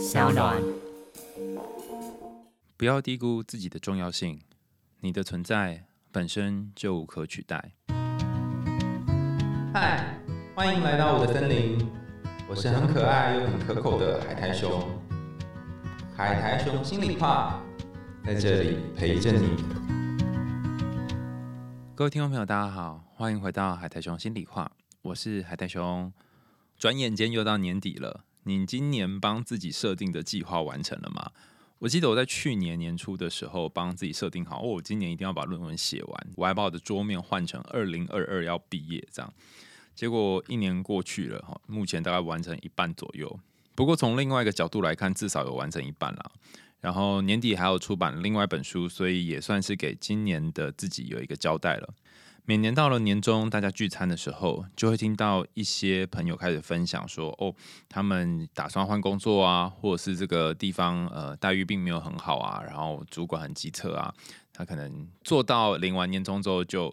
小暖。不要低估自己的重要性，你的存在本身就无可取代。嗨，欢迎来到我的森林，我是很可爱又很可口的海苔熊。海苔熊心里话，在这里陪着你。各位听众朋友，大家好，欢迎回到海苔熊心里话，我是海苔熊。转眼间又到年底了，你今年帮自己设定的计划完成了吗？我记得我在去年年初的时候，帮自己设定好，哦，我今年一定要把论文写完。我还把我的桌面换成二零二二要毕业这样。结果一年过去了，哈，目前大概完成一半左右。不过从另外一个角度来看，至少有完成一半了。然后年底还要出版另外一本书，所以也算是给今年的自己有一个交代了。每年到了年终，大家聚餐的时候，就会听到一些朋友开始分享说：“哦，他们打算换工作啊，或者是这个地方呃待遇并没有很好啊，然后主管很急车啊，他可能做到领完年终之后就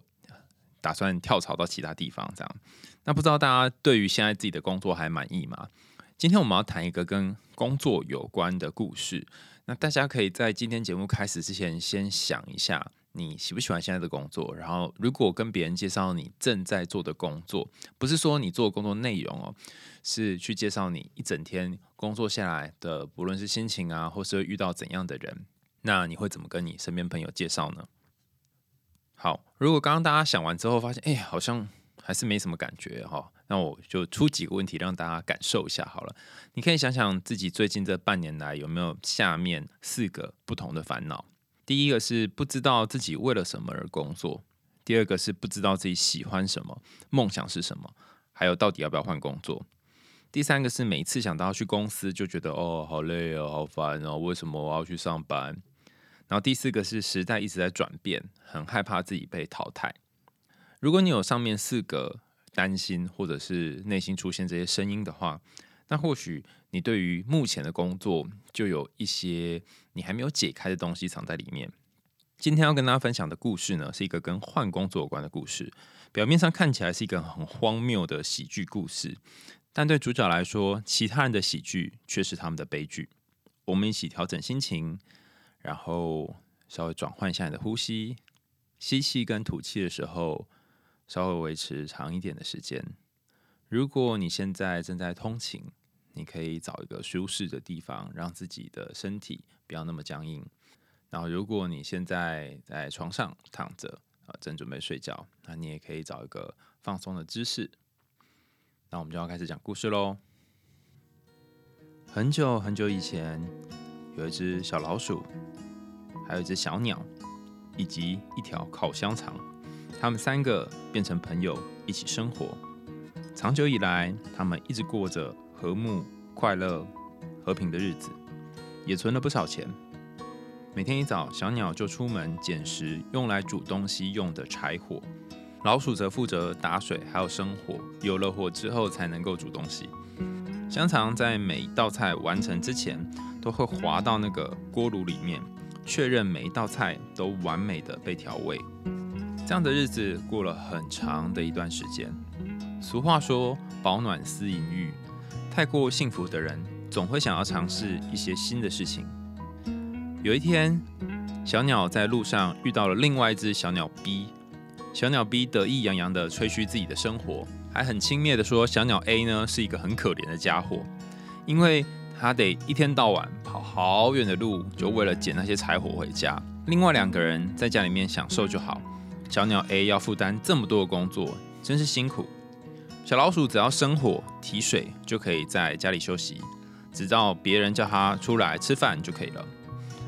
打算跳槽到其他地方这样。”那不知道大家对于现在自己的工作还满意吗？今天我们要谈一个跟工作有关的故事。那大家可以在今天节目开始之前，先想一下。你喜不喜欢现在的工作？然后，如果跟别人介绍你正在做的工作，不是说你做工作内容哦，是去介绍你一整天工作下来的，不论是心情啊，或是遇到怎样的人，那你会怎么跟你身边朋友介绍呢？好，如果刚刚大家想完之后发现，哎，好像还是没什么感觉哈，那我就出几个问题让大家感受一下好了。你可以想想自己最近这半年来有没有下面四个不同的烦恼。第一个是不知道自己为了什么而工作，第二个是不知道自己喜欢什么，梦想是什么，还有到底要不要换工作。第三个是每次想到要去公司就觉得哦好累哦好烦哦，为什么我要去上班？然后第四个是时代一直在转变，很害怕自己被淘汰。如果你有上面四个担心，或者是内心出现这些声音的话，那或许你对于目前的工作就有一些你还没有解开的东西藏在里面。今天要跟大家分享的故事呢，是一个跟换工作有关的故事。表面上看起来是一个很荒谬的喜剧故事，但对主角来说，其他人的喜剧却是他们的悲剧。我们一起调整心情，然后稍微转换一下你的呼吸，吸气跟吐气的时候，稍微维持长一点的时间。如果你现在正在通勤，你可以找一个舒适的地方，让自己的身体不要那么僵硬。然后，如果你现在在床上躺着，啊，正准备睡觉，那你也可以找一个放松的姿势。那我们就要开始讲故事喽。很久很久以前，有一只小老鼠，还有一只小鸟，以及一条烤香肠，他们三个变成朋友，一起生活。长久以来，他们一直过着和睦、快乐、和平的日子，也存了不少钱。每天一早，小鸟就出门捡拾用来煮东西用的柴火，老鼠则负责打水还有生火。有了火之后，才能够煮东西。香肠在每一道菜完成之前，都会滑到那个锅炉里面，确认每一道菜都完美的被调味。这样的日子过了很长的一段时间。俗话说“保暖思淫欲”，太过幸福的人总会想要尝试一些新的事情。有一天，小鸟在路上遇到了另外一只小鸟 B。小鸟 B 得意洋洋地吹嘘自己的生活，还很轻蔑地说：“小鸟 A 呢是一个很可怜的家伙，因为他得一天到晚跑好远的路，就为了捡那些柴火回家。另外两个人在家里面享受就好，小鸟 A 要负担这么多的工作，真是辛苦。”小老鼠只要生火提水就可以在家里休息，直到别人叫它出来吃饭就可以了。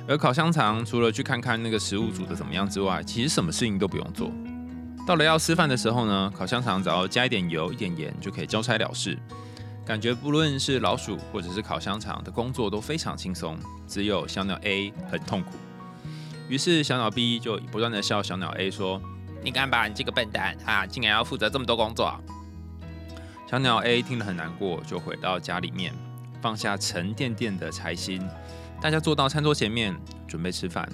而烤香肠除了去看看那个食物煮的怎么样之外，其实什么事情都不用做。到了要吃饭的时候呢，烤香肠只要加一点油、一点盐就可以交差了事。感觉不论是老鼠或者是烤香肠的工作都非常轻松，只有小鸟 A 很痛苦。于是小鸟 B 就不断的笑小鸟 A 说：“你看吧，你这个笨蛋啊，竟然要负责这么多工作。”小鸟 A 听了很难过，就回到家里面，放下沉甸甸的柴薪，大家坐到餐桌前面准备吃饭。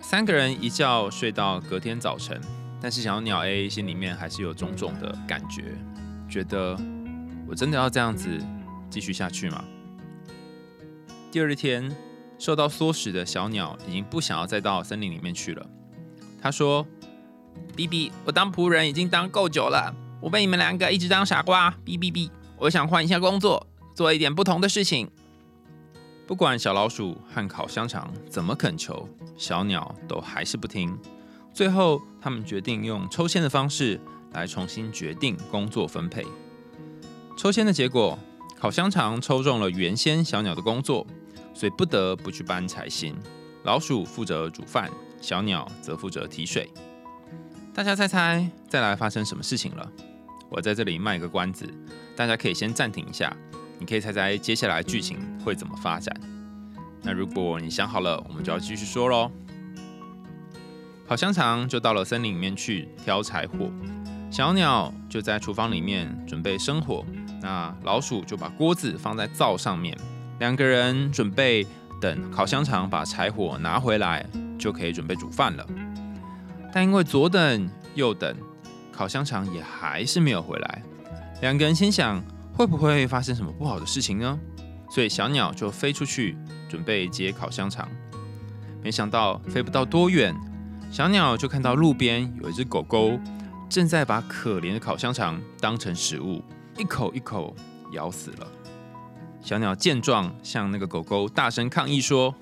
三个人一觉睡到隔天早晨，但是小鸟 A 心里面还是有种种的感觉，觉得我真的要这样子继续下去吗？第二天，受到唆使的小鸟已经不想要再到森林里面去了。他说：“比比，我当仆人已经当够久了，我被你们两个一直当傻瓜。哔哔哔，我想换一下工作，做一点不同的事情。”不管小老鼠和烤香肠怎么恳求，小鸟都还是不听。最后，他们决定用抽签的方式来重新决定工作分配。抽签的结果。烤香肠抽中了原先小鸟的工作，所以不得不去搬柴薪。老鼠负责煮饭，小鸟则负责提水。大家猜猜，再来发生什么事情了？我在这里卖个关子，大家可以先暂停一下，你可以猜猜接下来剧情会怎么发展。那如果你想好了，我们就要继续说喽。烤香肠就到了森林里面去挑柴火，小鸟就在厨房里面准备生火。那老鼠就把锅子放在灶上面，两个人准备等烤香肠把柴火拿回来，就可以准备煮饭了。但因为左等右等，烤香肠也还是没有回来，两个人心想会不会发生什么不好的事情呢？所以小鸟就飞出去准备接烤香肠，没想到飞不到多远，小鸟就看到路边有一只狗狗正在把可怜的烤香肠当成食物。一口一口咬死了。小鸟见状，向那个狗狗大声抗议说：“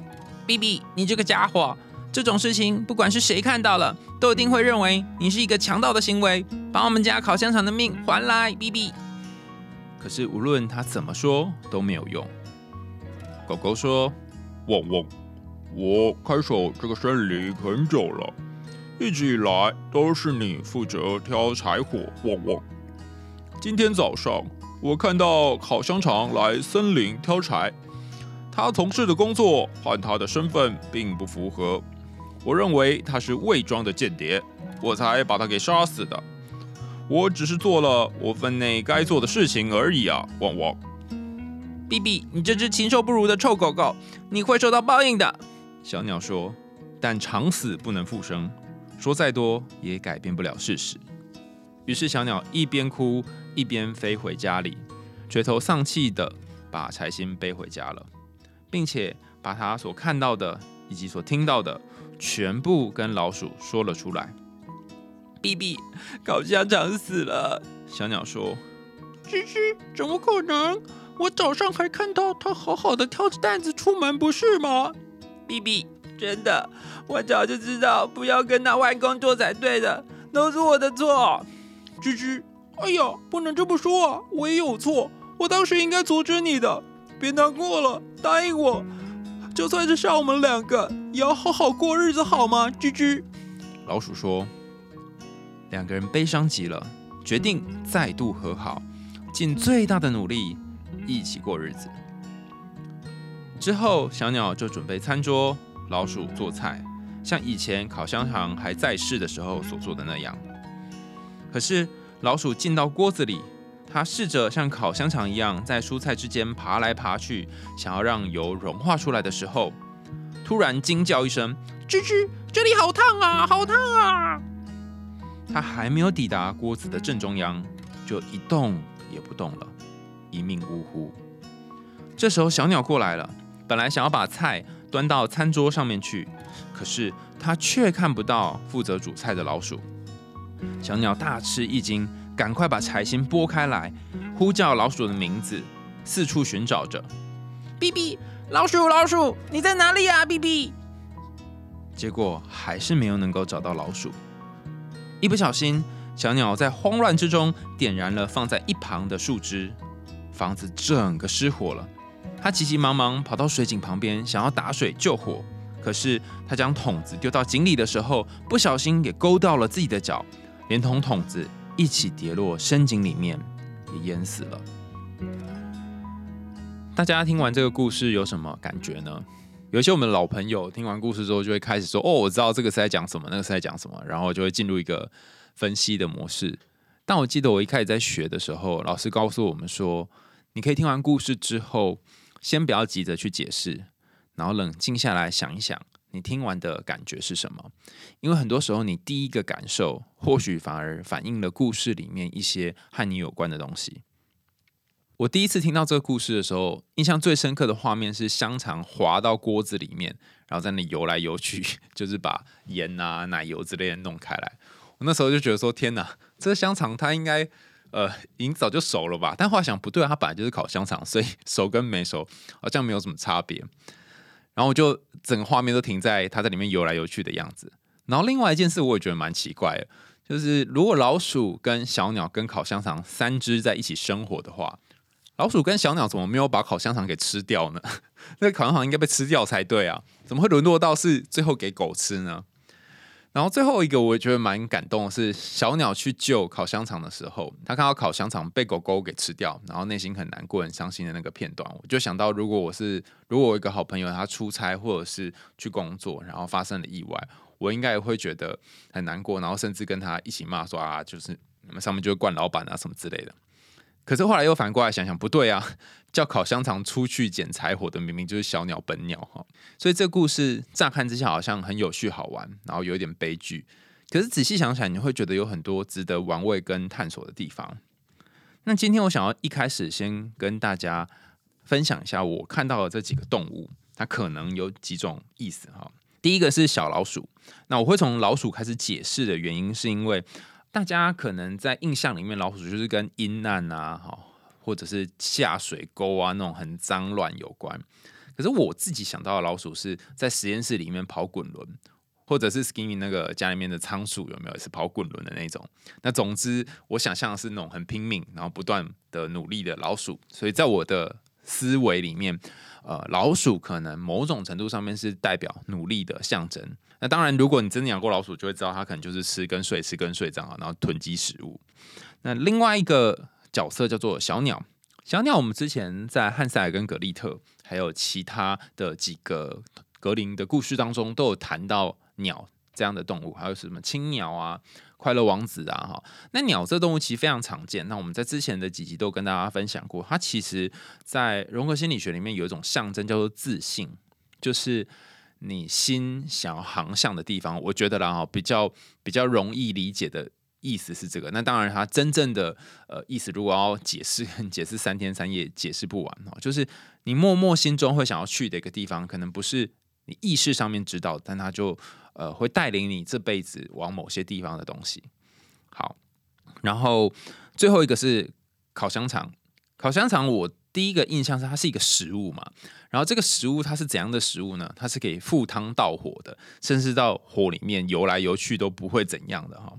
比比，你这个家伙，这种事情不管是谁看到了，都一定会认为你是一个强盗的行为，把我们家烤香肠的命还来，比比。”可是无论他怎么说都没有用。狗狗说：“汪汪，我看守这个森林很久了，一直以来都是你负责挑柴火。汪汪。”今天早上，我看到烤香肠来森林挑柴，他从事的工作和他的身份并不符合。我认为他是伪装的间谍，我才把他给杀死的。我只是做了我分内该做的事情而已啊！汪汪！比比，你这只禽兽不如的臭狗狗，你会受到报应的。小鸟说：“但长死不能复生，说再多也改变不了事实。”于是小鸟一边哭。一边飞回家里，垂头丧气的把柴薪背回家了，并且把他所看到的以及所听到的全部跟老鼠说了出来。比比，烤香肠死了。小鸟说：“吱吱，怎么可能？我早上还看到它好好的挑着担子出门，不是吗？”比比，真的，我早就知道不要跟他换工作才对的，都是我的错。吱吱。哎呀，不能这么说啊！我也有错，我当时应该阻止你的。别难过了，答应我，就算是杀我们两个，也要好好过日子，好吗？吱吱。老鼠说。两个人悲伤极了，决定再度和好，尽最大的努力一起过日子。之后，小鸟就准备餐桌，老鼠做菜，像以前烤香肠还在世的时候所做的那样。可是。老鼠进到锅子里，它试着像烤香肠一样在蔬菜之间爬来爬去，想要让油融化出来的时候，突然惊叫一声：“吱吱，这里好烫啊，好烫啊！”它还没有抵达锅子的正中央，就一动也不动了，一命呜呼。这时候小鸟过来了，本来想要把菜端到餐桌上面去，可是它却看不到负责煮菜的老鼠。小鸟大吃一惊，赶快把柴薪拨开来，呼叫老鼠的名字，四处寻找着。哔哔，老鼠，老鼠，你在哪里呀？哔哔。结果还是没有能够找到老鼠。一不小心，小鸟在慌乱之中点燃了放在一旁的树枝，房子整个失火了。它急急忙忙跑到水井旁边，想要打水救火。可是它将桶子丢到井里的时候，不小心也勾到了自己的脚。连同桶子一起跌落深井里面，也淹死了。大家听完这个故事有什么感觉呢？有些我们老朋友听完故事之后，就会开始说：“哦，我知道这个是在讲什么，那个是在讲什么。”然后就会进入一个分析的模式。但我记得我一开始在学的时候，老师告诉我们说：“你可以听完故事之后，先不要急着去解释，然后冷静下来想一想。”你听完的感觉是什么？因为很多时候，你第一个感受或许反而反映了故事里面一些和你有关的东西。我第一次听到这个故事的时候，印象最深刻的画面是香肠滑到锅子里面，然后在那游来游去，就是把盐啊、奶油之类的弄开来。我那时候就觉得说：“天哪，这个香肠它应该呃已经早就熟了吧？”但后来想不对，它本来就是烤香肠，所以熟跟没熟好像没有什么差别。然后我就整个画面都停在它在里面游来游去的样子。然后另外一件事我也觉得蛮奇怪的，就是如果老鼠跟小鸟跟烤香肠三只在一起生活的话，老鼠跟小鸟怎么没有把烤香肠给吃掉呢？那烤香肠应该被吃掉才对啊，怎么会沦落到是最后给狗吃呢？然后最后一个我觉得蛮感动的是，小鸟去救烤香肠的时候，它看到烤香肠被狗狗给吃掉，然后内心很难过、很伤心的那个片段，我就想到，如果我是如果我一个好朋友他出差或者是去工作，然后发生了意外，我应该也会觉得很难过，然后甚至跟他一起骂说啊，就是你们上面就是惯老板啊什么之类的。可是后来又反过来想想，不对啊，叫烤香肠出去捡柴火的明明就是小鸟本鸟哈，所以这故事乍看之下好像很有趣好玩，然后有一点悲剧。可是仔细想想，你会觉得有很多值得玩味跟探索的地方。那今天我想要一开始先跟大家分享一下我看到的这几个动物，它可能有几种意思哈。第一个是小老鼠，那我会从老鼠开始解释的原因，是因为。大家可能在印象里面，老鼠就是跟阴暗啊，或者是下水沟啊那种很脏乱有关。可是我自己想到的老鼠是在实验室里面跑滚轮，或者是 Skinny 那个家里面的仓鼠有没有是跑滚轮的那种？那总之，我想象的是那种很拼命，然后不断的努力的老鼠。所以在我的思维里面，呃，老鼠可能某种程度上面是代表努力的象征。那当然，如果你真的养过老鼠，就会知道它可能就是吃跟睡，吃跟睡这样啊，然后囤积食物。那另外一个角色叫做小鸟，小鸟我们之前在汉塞尔跟格丽特，还有其他的几个格林的故事当中，都有谈到鸟这样的动物，还有什么青鸟啊、快乐王子啊，哈。那鸟这动物其实非常常见。那我们在之前的几集都跟大家分享过，它其实在融合心理学里面有一种象征叫做自信，就是。你心想要航向的地方，我觉得啦哈，比较比较容易理解的意思是这个。那当然，它真正的呃意思，如果要解释，解释三天三夜解释不完哦。就是你默默心中会想要去的一个地方，可能不是你意识上面知道，但它就呃会带领你这辈子往某些地方的东西。好，然后最后一个是烤香肠，烤香肠我。第一个印象是它是一个食物嘛，然后这个食物它是怎样的食物呢？它是可以赴汤蹈火的，甚至到火里面游来游去都不会怎样的哈。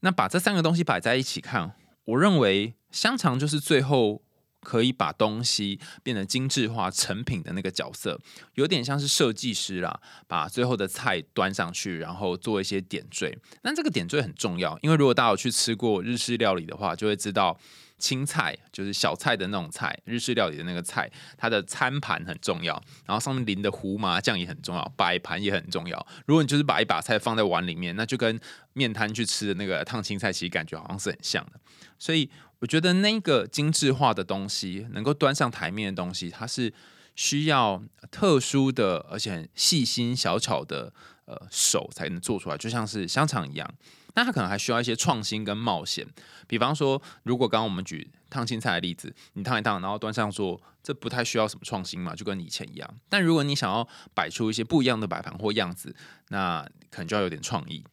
那把这三个东西摆在一起看，我认为香肠就是最后可以把东西变得精致化成品的那个角色，有点像是设计师啦，把最后的菜端上去，然后做一些点缀。那这个点缀很重要，因为如果大家有去吃过日式料理的话，就会知道。青菜就是小菜的那种菜，日式料理的那个菜，它的餐盘很重要，然后上面淋的胡麻酱也很重要，摆盘也很重要。如果你就是把一把菜放在碗里面，那就跟面摊去吃的那个烫青菜其实感觉好像是很像的。所以我觉得那个精致化的东西，能够端上台面的东西，它是需要特殊的而且很细心小巧的呃手才能做出来，就像是香肠一样。那它可能还需要一些创新跟冒险，比方说，如果刚刚我们举烫青菜的例子，你烫一烫，然后端上桌，这不太需要什么创新嘛，就跟以前一样。但如果你想要摆出一些不一样的摆盘或样子，那可能就要有点创意。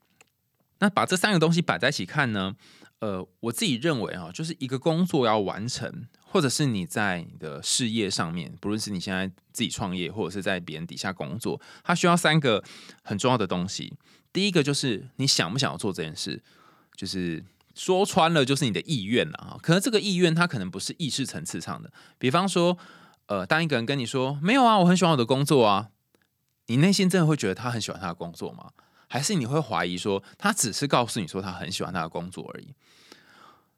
那把这三个东西摆在一起看呢？呃，我自己认为啊，就是一个工作要完成，或者是你在你的事业上面，不论是你现在自己创业，或者是在别人底下工作，它需要三个很重要的东西。第一个就是你想不想要做这件事，就是说穿了就是你的意愿了啊。可能这个意愿它可能不是意识层次上的。比方说，呃，当一个人跟你说没有啊，我很喜欢我的工作啊，你内心真的会觉得他很喜欢他的工作吗？还是你会怀疑说他只是告诉你说他很喜欢他的工作而已？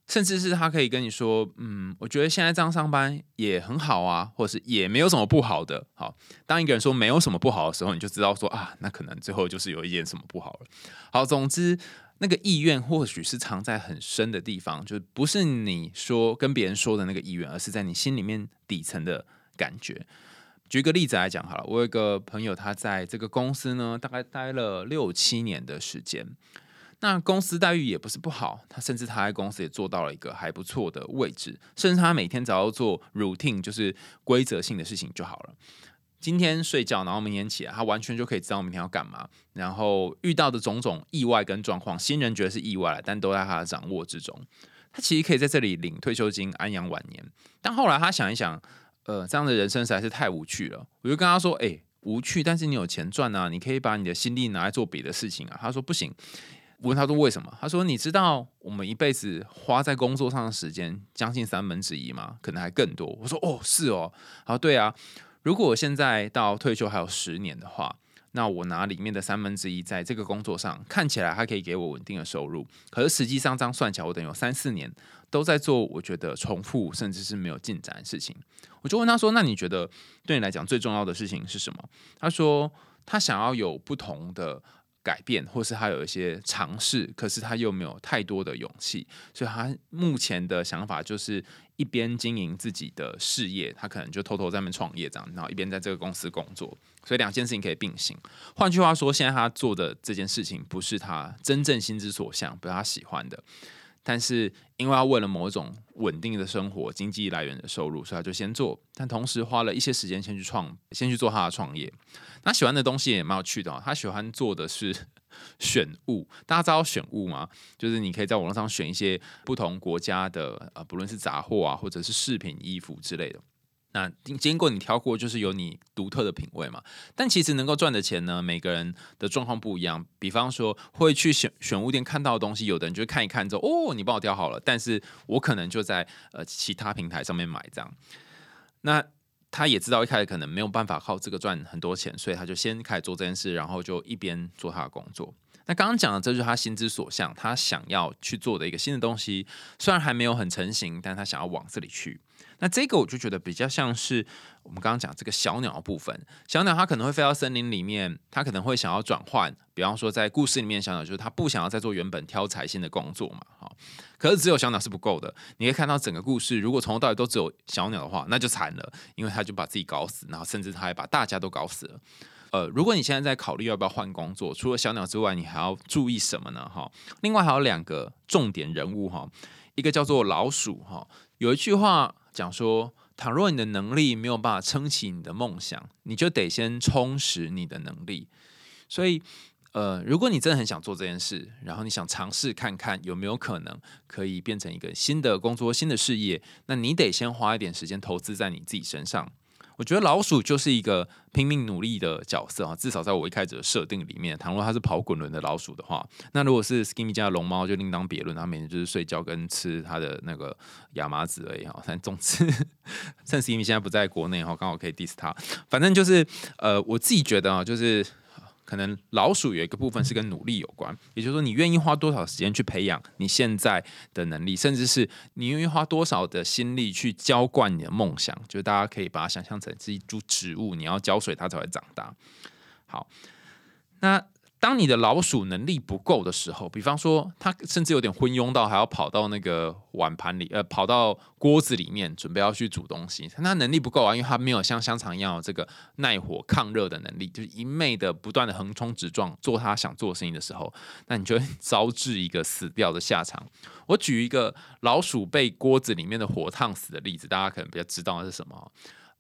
甚至是他可以跟你说，嗯，我觉得现在这样上班也很好啊，或者是也没有什么不好的。好，当一个人说没有什么不好的时候，你就知道说啊，那可能最后就是有一点什么不好了。好，总之那个意愿或许是藏在很深的地方，就不是你说跟别人说的那个意愿，而是在你心里面底层的感觉。举个例子来讲好了，我有一个朋友，他在这个公司呢，大概待了六七年的时间。那公司待遇也不是不好，他甚至他在公司也做到了一个还不错的位置，甚至他每天只要做 routine 就是规则性的事情就好了。今天睡觉，然后明天起来，他完全就可以知道明天要干嘛。然后遇到的种种意外跟状况，新人觉得是意外了，但都在他的掌握之中。他其实可以在这里领退休金，安养晚年。但后来他想一想，呃，这样的人生实在是太无趣了。我就跟他说：“哎，无趣，但是你有钱赚啊，你可以把你的心力拿来做别的事情啊。”他说：“不行。”我问他说：“为什么？”他说：“你知道我们一辈子花在工作上的时间将近三分之一吗？可能还更多。”我说：“哦，是哦。”他说：“对啊。”如果我现在到退休还有十年的话，那我拿里面的三分之一在这个工作上，看起来它可以给我稳定的收入。可是实际上这样算起来，我等于有三四年都在做我觉得重复甚至是没有进展的事情。我就问他说：“那你觉得对你来讲最重要的事情是什么？”他说：“他想要有不同的。”改变，或是他有一些尝试，可是他又没有太多的勇气，所以他目前的想法就是一边经营自己的事业，他可能就偷偷在那边创业这样，然后一边在这个公司工作，所以两件事情可以并行。换句话说，现在他做的这件事情不是他真正心之所向，不是他喜欢的。但是，因为要为了某种稳定的生活、经济来源的收入，所以他就先做。但同时花了一些时间先去创，先去做他的创业。他喜欢的东西也蛮有趣的。他喜欢做的是 选物。大家知道选物吗？就是你可以在网络上选一些不同国家的，呃，不论是杂货啊，或者是饰品、衣服之类的。那经过你挑过，就是有你独特的品味嘛。但其实能够赚的钱呢，每个人的状况不一样。比方说，会去选选物店看到的东西，有的人就看一看之后，哦，你帮我挑好了。但是我可能就在呃其他平台上面买这样。那他也知道一开始可能没有办法靠这个赚很多钱，所以他就先开始做这件事，然后就一边做他的工作。那刚刚讲的，这就是他心之所向，他想要去做的一个新的东西，虽然还没有很成型，但他想要往这里去。那这个我就觉得比较像是我们刚刚讲这个小鸟的部分，小鸟它可能会飞到森林里面，它可能会想要转换，比方说在故事里面，小鸟就是它不想要再做原本挑财星的工作嘛，好，可是只有小鸟是不够的，你可以看到整个故事，如果从头到尾都只有小鸟的话，那就惨了，因为它就把自己搞死，然后甚至它还把大家都搞死了。呃，如果你现在在考虑要不要换工作，除了小鸟之外，你还要注意什么呢？哈，另外还有两个重点人物哈，一个叫做老鼠哈，有一句话。讲说，倘若你的能力没有办法撑起你的梦想，你就得先充实你的能力。所以，呃，如果你真的很想做这件事，然后你想尝试看看有没有可能可以变成一个新的工作、新的事业，那你得先花一点时间投资在你自己身上。我觉得老鼠就是一个拼命努力的角色啊，至少在我一开始的设定里面，倘若它是跑滚轮的老鼠的话，那如果是 Skinny 家的龙猫就另当别论，它每天就是睡觉跟吃它的那个亚麻籽而已哈。但总之，趁 Skinny 现在不在国内哈，刚好可以 diss 它。反正就是呃，我自己觉得啊，就是。可能老鼠有一个部分是跟努力有关，也就是说，你愿意花多少时间去培养你现在的能力，甚至是你愿意花多少的心力去浇灌你的梦想。就是大家可以把它想象成是一株植物，你要浇水它才会长大。好，那。当你的老鼠能力不够的时候，比方说它甚至有点昏庸到还要跑到那个碗盘里，呃，跑到锅子里面准备要去煮东西，它能力不够啊，因为它没有像香肠一样有这个耐火抗热的能力，就是一昧的不断的横冲直撞做他想做的事情的时候，那你就会招致一个死掉的下场。我举一个老鼠被锅子里面的火烫死的例子，大家可能比较知道是什么。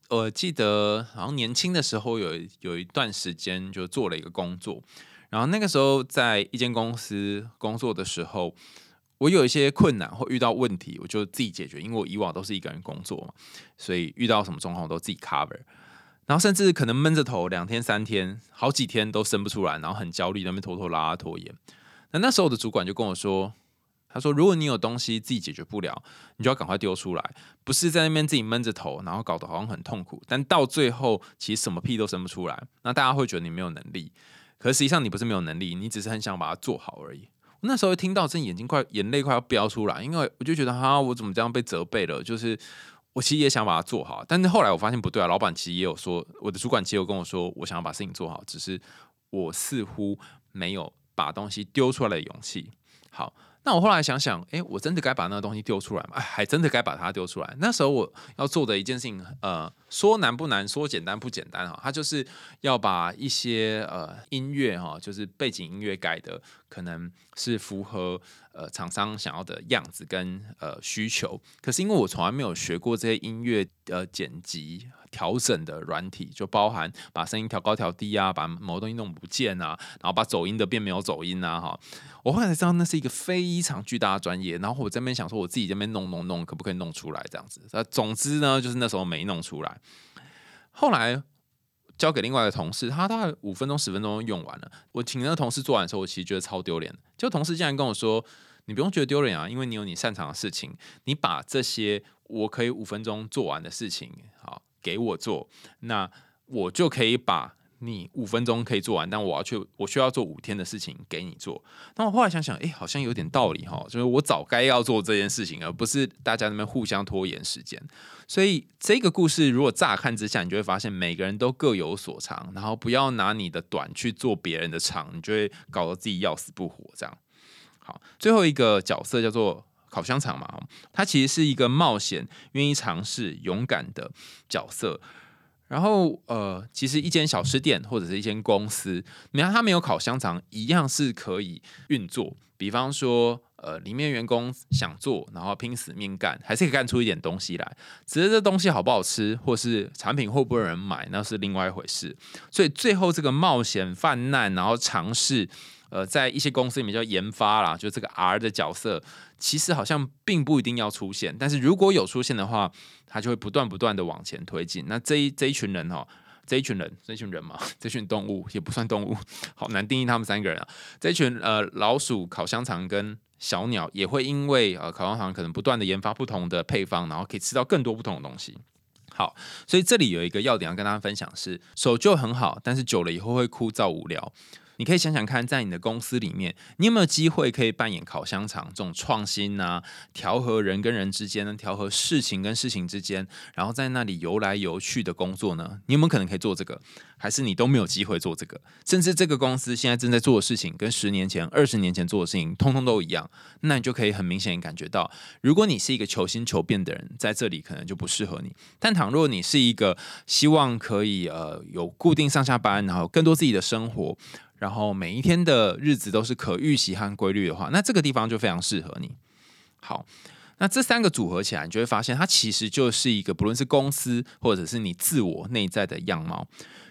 我记得好像年轻的时候有有一段时间就做了一个工作。然后那个时候在一间公司工作的时候，我有一些困难或遇到问题，我就自己解决。因为我以往都是一个人工作嘛，所以遇到什么状况我都自己 cover。然后甚至可能闷着头两天三天，好几天都生不出来，然后很焦虑，那边拖拖拉拉拖延。那那时候我的主管就跟我说：“他说如果你有东西自己解决不了，你就要赶快丢出来，不是在那边自己闷着头，然后搞得好像很痛苦，但到最后其实什么屁都生不出来。那大家会觉得你没有能力。”可实际上你不是没有能力，你只是很想把它做好而已。我那时候听到，真眼睛快眼泪快要飙出来，因为我就觉得哈，我怎么这样被责备了？就是我其实也想把它做好，但是后来我发现不对啊。老板其实也有说，我的主管其实有跟我说，我想要把事情做好，只是我似乎没有把东西丢出来的勇气。好，那我后来想想，诶，我真的该把那个东西丢出来吗？哎，还真的该把它丢出来。那时候我要做的一件事情，呃，说难不难，说简单不简单哈，它就是要把一些呃音乐哈，就是背景音乐改的，可能是符合呃厂商想要的样子跟呃需求。可是因为我从来没有学过这些音乐呃剪辑。调整的软体就包含把声音调高调低啊，把某东西弄不见啊，然后把走音的变没有走音啊，哈。我后来才知道那是一个非常巨大的专业。然后我这边想说，我自己这边弄弄弄，可不可以弄出来这样子？那总之呢，就是那时候没弄出来。后来交给另外一个同事，他大概五分钟十分钟用完了。我请那个同事做完的时候，我其实觉得超丢脸。就同事竟然跟我说：“你不用觉得丢脸啊，因为你有你擅长的事情，你把这些我可以五分钟做完的事情，好。”给我做，那我就可以把你五分钟可以做完，但我要去，我需要做五天的事情给你做。那我后来想想，哎，好像有点道理哈，就是我早该要做这件事情，而不是大家那边互相拖延时间。所以这个故事如果乍看之下，你就会发现每个人都各有所长，然后不要拿你的短去做别人的长，你就会搞得自己要死不活。这样好，最后一个角色叫做。烤香肠嘛，它其实是一个冒险、愿意尝试、勇敢的角色。然后，呃，其实一间小吃店或者是一间公司，你看它没有烤香肠，一样是可以运作。比方说，呃，里面员工想做，然后拼死命干，还是可以干出一点东西来。只是这东西好不好吃，或是产品会不会有人买，那是另外一回事。所以最后这个冒险犯难，然后尝试。呃，在一些公司里面叫研发啦，就这个 R 的角色，其实好像并不一定要出现，但是如果有出现的话，他就会不断不断的往前推进。那这一这一群人哈，这一群人，这一群人嘛，这群动物也不算动物，好难定义他们三个人啊。这群呃老鼠、烤香肠跟小鸟也会因为呃烤香肠可能不断的研发不同的配方，然后可以吃到更多不同的东西。好，所以这里有一个要点要跟大家分享是，手就很好，但是久了以后会枯燥无聊。你可以想想看，在你的公司里面，你有没有机会可以扮演烤香肠这种创新啊，调和人跟人之间，调和事情跟事情之间，然后在那里游来游去的工作呢？你有没有可能可以做这个？还是你都没有机会做这个？甚至这个公司现在正在做的事情，跟十年前、二十年前做的事情，通通都一样，那你就可以很明显感觉到，如果你是一个求新求变的人，在这里可能就不适合你。但倘若你是一个希望可以呃有固定上下班，然后更多自己的生活。然后每一天的日子都是可预习和规律的话，那这个地方就非常适合你。好，那这三个组合起来，你就会发现它其实就是一个不论是公司或者是你自我内在的样貌。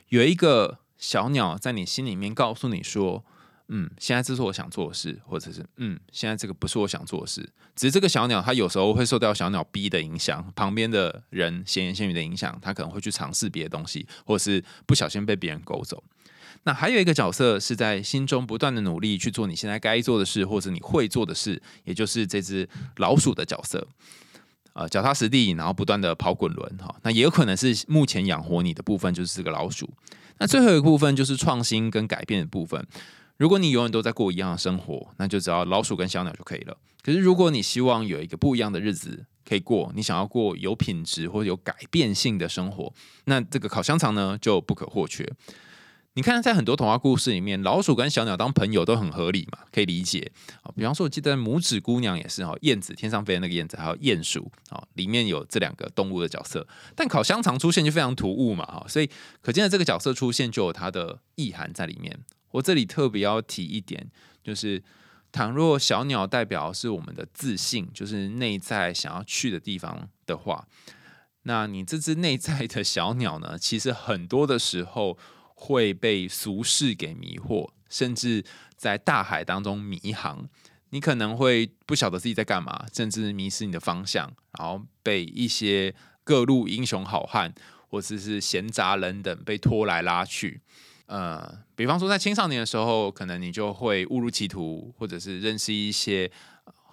有一个小鸟在你心里面告诉你说：“嗯，现在这是我想做的事，或者是嗯，现在这个不是我想做的事。”只是这个小鸟它有时候会受到小鸟 B 的影响，旁边的人闲言闲语的影响，它可能会去尝试别的东西，或者是不小心被别人勾走。那还有一个角色是在心中不断的努力去做你现在该做的事，或者你会做的事，也就是这只老鼠的角色，呃，脚踏实地，然后不断的跑滚轮哈。那也有可能是目前养活你的部分就是这个老鼠。那最后一个部分就是创新跟改变的部分。如果你永远都在过一样的生活，那就只要老鼠跟小鸟就可以了。可是如果你希望有一个不一样的日子可以过，你想要过有品质或者有改变性的生活，那这个烤香肠呢就不可或缺。你看，在很多童话故事里面，老鼠跟小鸟当朋友都很合理嘛，可以理解啊。比方说，我记得拇指姑娘也是哈，燕子天上飞的那个燕子，还有鼹鼠啊，里面有这两个动物的角色。但烤香肠出现就非常突兀嘛，哈，所以可见的这个角色出现就有它的意涵在里面。我这里特别要提一点，就是倘若小鸟代表是我们的自信，就是内在想要去的地方的话，那你这只内在的小鸟呢，其实很多的时候。会被俗世给迷惑，甚至在大海当中迷航。你可能会不晓得自己在干嘛，甚至迷失你的方向，然后被一些各路英雄好汉或者是闲杂人等被拖来拉去。呃，比方说在青少年的时候，可能你就会误入歧途，或者是认识一些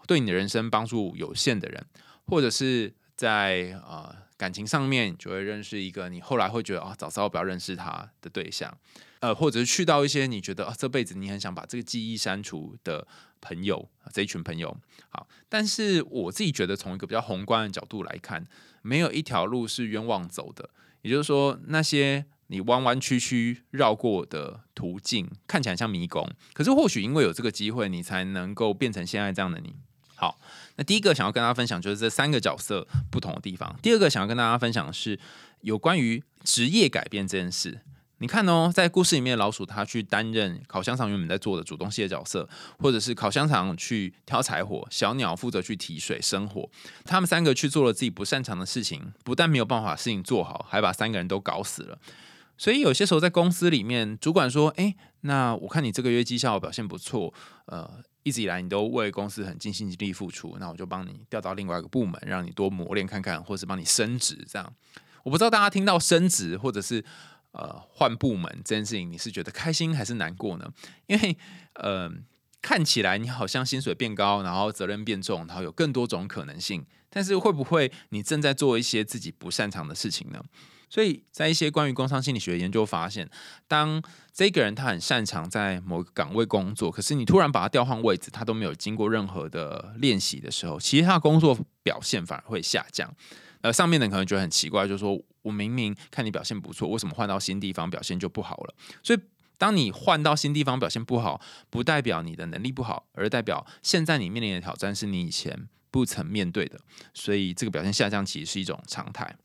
对你的人生帮助有限的人，或者是在啊。感情上面就会认识一个你后来会觉得啊，早知道不要认识他的对象，呃，或者是去到一些你觉得啊，这辈子你很想把这个记忆删除的朋友这一群朋友。好，但是我自己觉得从一个比较宏观的角度来看，没有一条路是冤枉走的。也就是说，那些你弯弯曲曲绕过的途径，看起来像迷宫。可是或许因为有这个机会，你才能够变成现在这样的你。好，那第一个想要跟大家分享就是这三个角色不同的地方。第二个想要跟大家分享的是有关于职业改变这件事。你看哦，在故事里面，老鼠它去担任烤香肠原本在做的主动系的角色，或者是烤香肠去挑柴火，小鸟负责去提水生火。他们三个去做了自己不擅长的事情，不但没有办法事情做好，还把三个人都搞死了。所以有些时候在公司里面，主管说：“哎，那我看你这个月绩效表现不错，呃，一直以来你都为公司很尽心尽力付出，那我就帮你调到另外一个部门，让你多磨练看看，或是帮你升职。这样，我不知道大家听到升职或者是。”呃，换部门这件事情，你是觉得开心还是难过呢？因为呃，看起来你好像薪水变高，然后责任变重，然后有更多种可能性。但是会不会你正在做一些自己不擅长的事情呢？所以在一些关于工商心理学研究发现，当这个人他很擅长在某个岗位工作，可是你突然把他调换位置，他都没有经过任何的练习的时候，其实他工作表现反而会下降。呃，上面的可能觉得很奇怪，就是说我明明看你表现不错，为什么换到新地方表现就不好了？所以，当你换到新地方表现不好，不代表你的能力不好，而代表现在你面临的挑战是你以前不曾面对的。所以，这个表现下降其实是一种常态。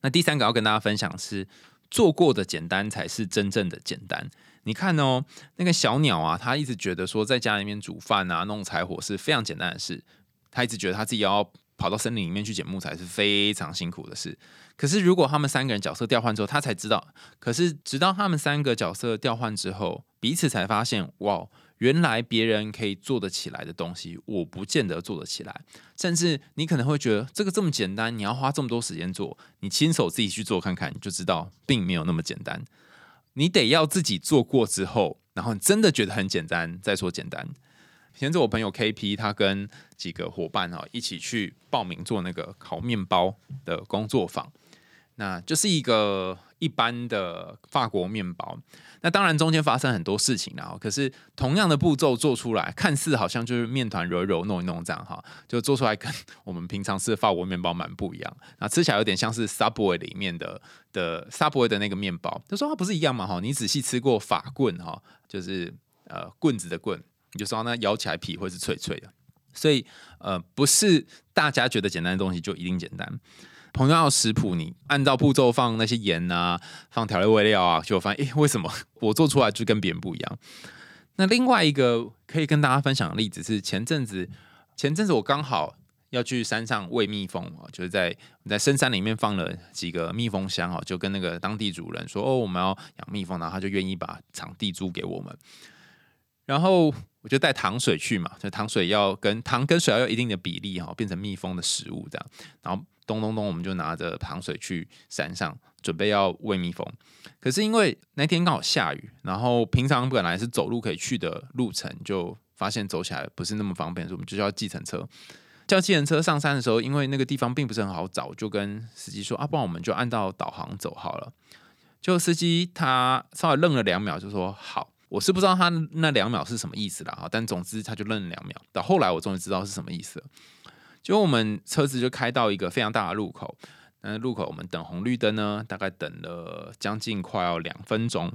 那第三个要跟大家分享是，做过的简单才是真正的简单。你看哦，那个小鸟啊，他一直觉得说在家里面煮饭啊、弄柴火是非常简单的事，他一直觉得他自己要。跑到森林里面去捡木材是非常辛苦的事。可是如果他们三个人角色调换之后，他才知道。可是直到他们三个角色调换之后，彼此才发现，哇，原来别人可以做得起来的东西，我不见得做得起来。甚至你可能会觉得这个这么简单，你要花这么多时间做，你亲手自己去做看看，你就知道并没有那么简单。你得要自己做过之后，然后真的觉得很简单，再说简单。前阵我朋友 KP，他跟几个伙伴哈一起去报名做那个烤面包的工作坊，那就是一个一般的法国面包。那当然中间发生很多事情啦可是同样的步骤做出来，看似好像就是面团揉揉弄一弄这样哈，就做出来跟我们平常吃的法国面包蛮不一样。那吃起来有点像是 Subway 里面的的 Subway 的那个面包。他说它不是一样嘛？哈，你仔细吃过法棍哈，就是呃棍子的棍。你就说那咬起来皮会是脆脆的，所以呃不是大家觉得简单的东西就一定简单。同样的食谱，你按照步骤放那些盐啊，放调味料啊，就发现诶，为什么我做出来就跟别人不一样？那另外一个可以跟大家分享的例子是，前阵子前阵子我刚好要去山上喂蜜蜂啊，就是在在深山里面放了几个蜜蜂箱啊，就跟那个当地主人说哦，我们要养蜜蜂，然后他就愿意把场地租给我们，然后。我就带糖水去嘛，就糖水要跟糖跟水要有一定的比例哈，变成蜜蜂的食物这样。然后咚咚咚，我们就拿着糖水去山上准备要喂蜜蜂。可是因为那天刚好下雨，然后平常本来是走路可以去的路程，就发现走起来不是那么方便，所以我们就叫计程车。叫计程车上山的时候，因为那个地方并不是很好找，就跟司机说啊，不然我们就按照导航走好了。就司机他稍微愣了两秒，就说好。我是不知道他那两秒是什么意思啦，哈，但总之他就愣了两秒。到后来我终于知道是什么意思了。就我们车子就开到一个非常大的路口，那路口我们等红绿灯呢，大概等了将近快要两分钟。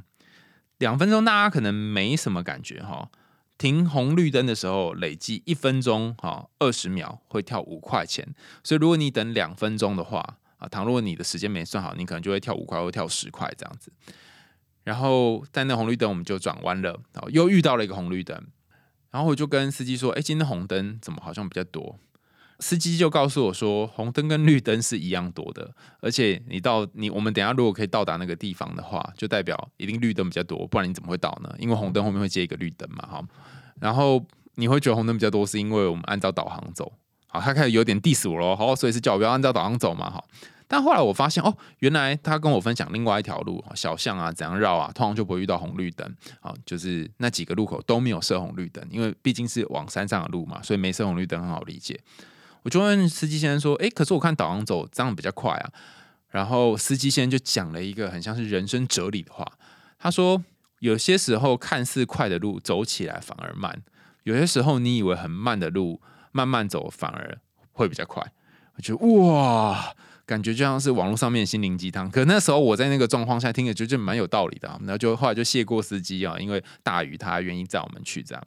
两分钟大家可能没什么感觉哈，停红绿灯的时候累计一分钟哈二十秒会跳五块钱，所以如果你等两分钟的话啊，倘若你的时间没算好，你可能就会跳五块或跳十块这样子。然后在那红绿灯，我们就转弯了，然后又遇到了一个红绿灯，然后我就跟司机说：“哎，今天红灯怎么好像比较多？”司机就告诉我说：“红灯跟绿灯是一样多的，而且你到你我们等下如果可以到达那个地方的话，就代表一定绿灯比较多，不然你怎么会到呢？因为红灯后面会接一个绿灯嘛，哈。然后你会觉得红灯比较多，是因为我们按照导航走。好，他开始有点 diss 我喽，好，所以是叫我不要按照导航走嘛，哈。但后来我发现哦，原来他跟我分享另外一条路小巷啊，怎样绕啊，通常就不会遇到红绿灯啊，就是那几个路口都没有设红绿灯，因为毕竟是往山上的路嘛，所以没设红绿灯很好理解。我就问司机先生说：“诶，可是我看导航走这样比较快啊。”然后司机先生就讲了一个很像是人生哲理的话，他说：“有些时候看似快的路走起来反而慢，有些时候你以为很慢的路慢慢走反而会比较快。”我觉得哇。感觉就像是网络上面心灵鸡汤。可那时候我在那个状况下听着，就就蛮有道理的、啊。然后就后来就谢过司机啊，因为大雨他愿意载我们去这样。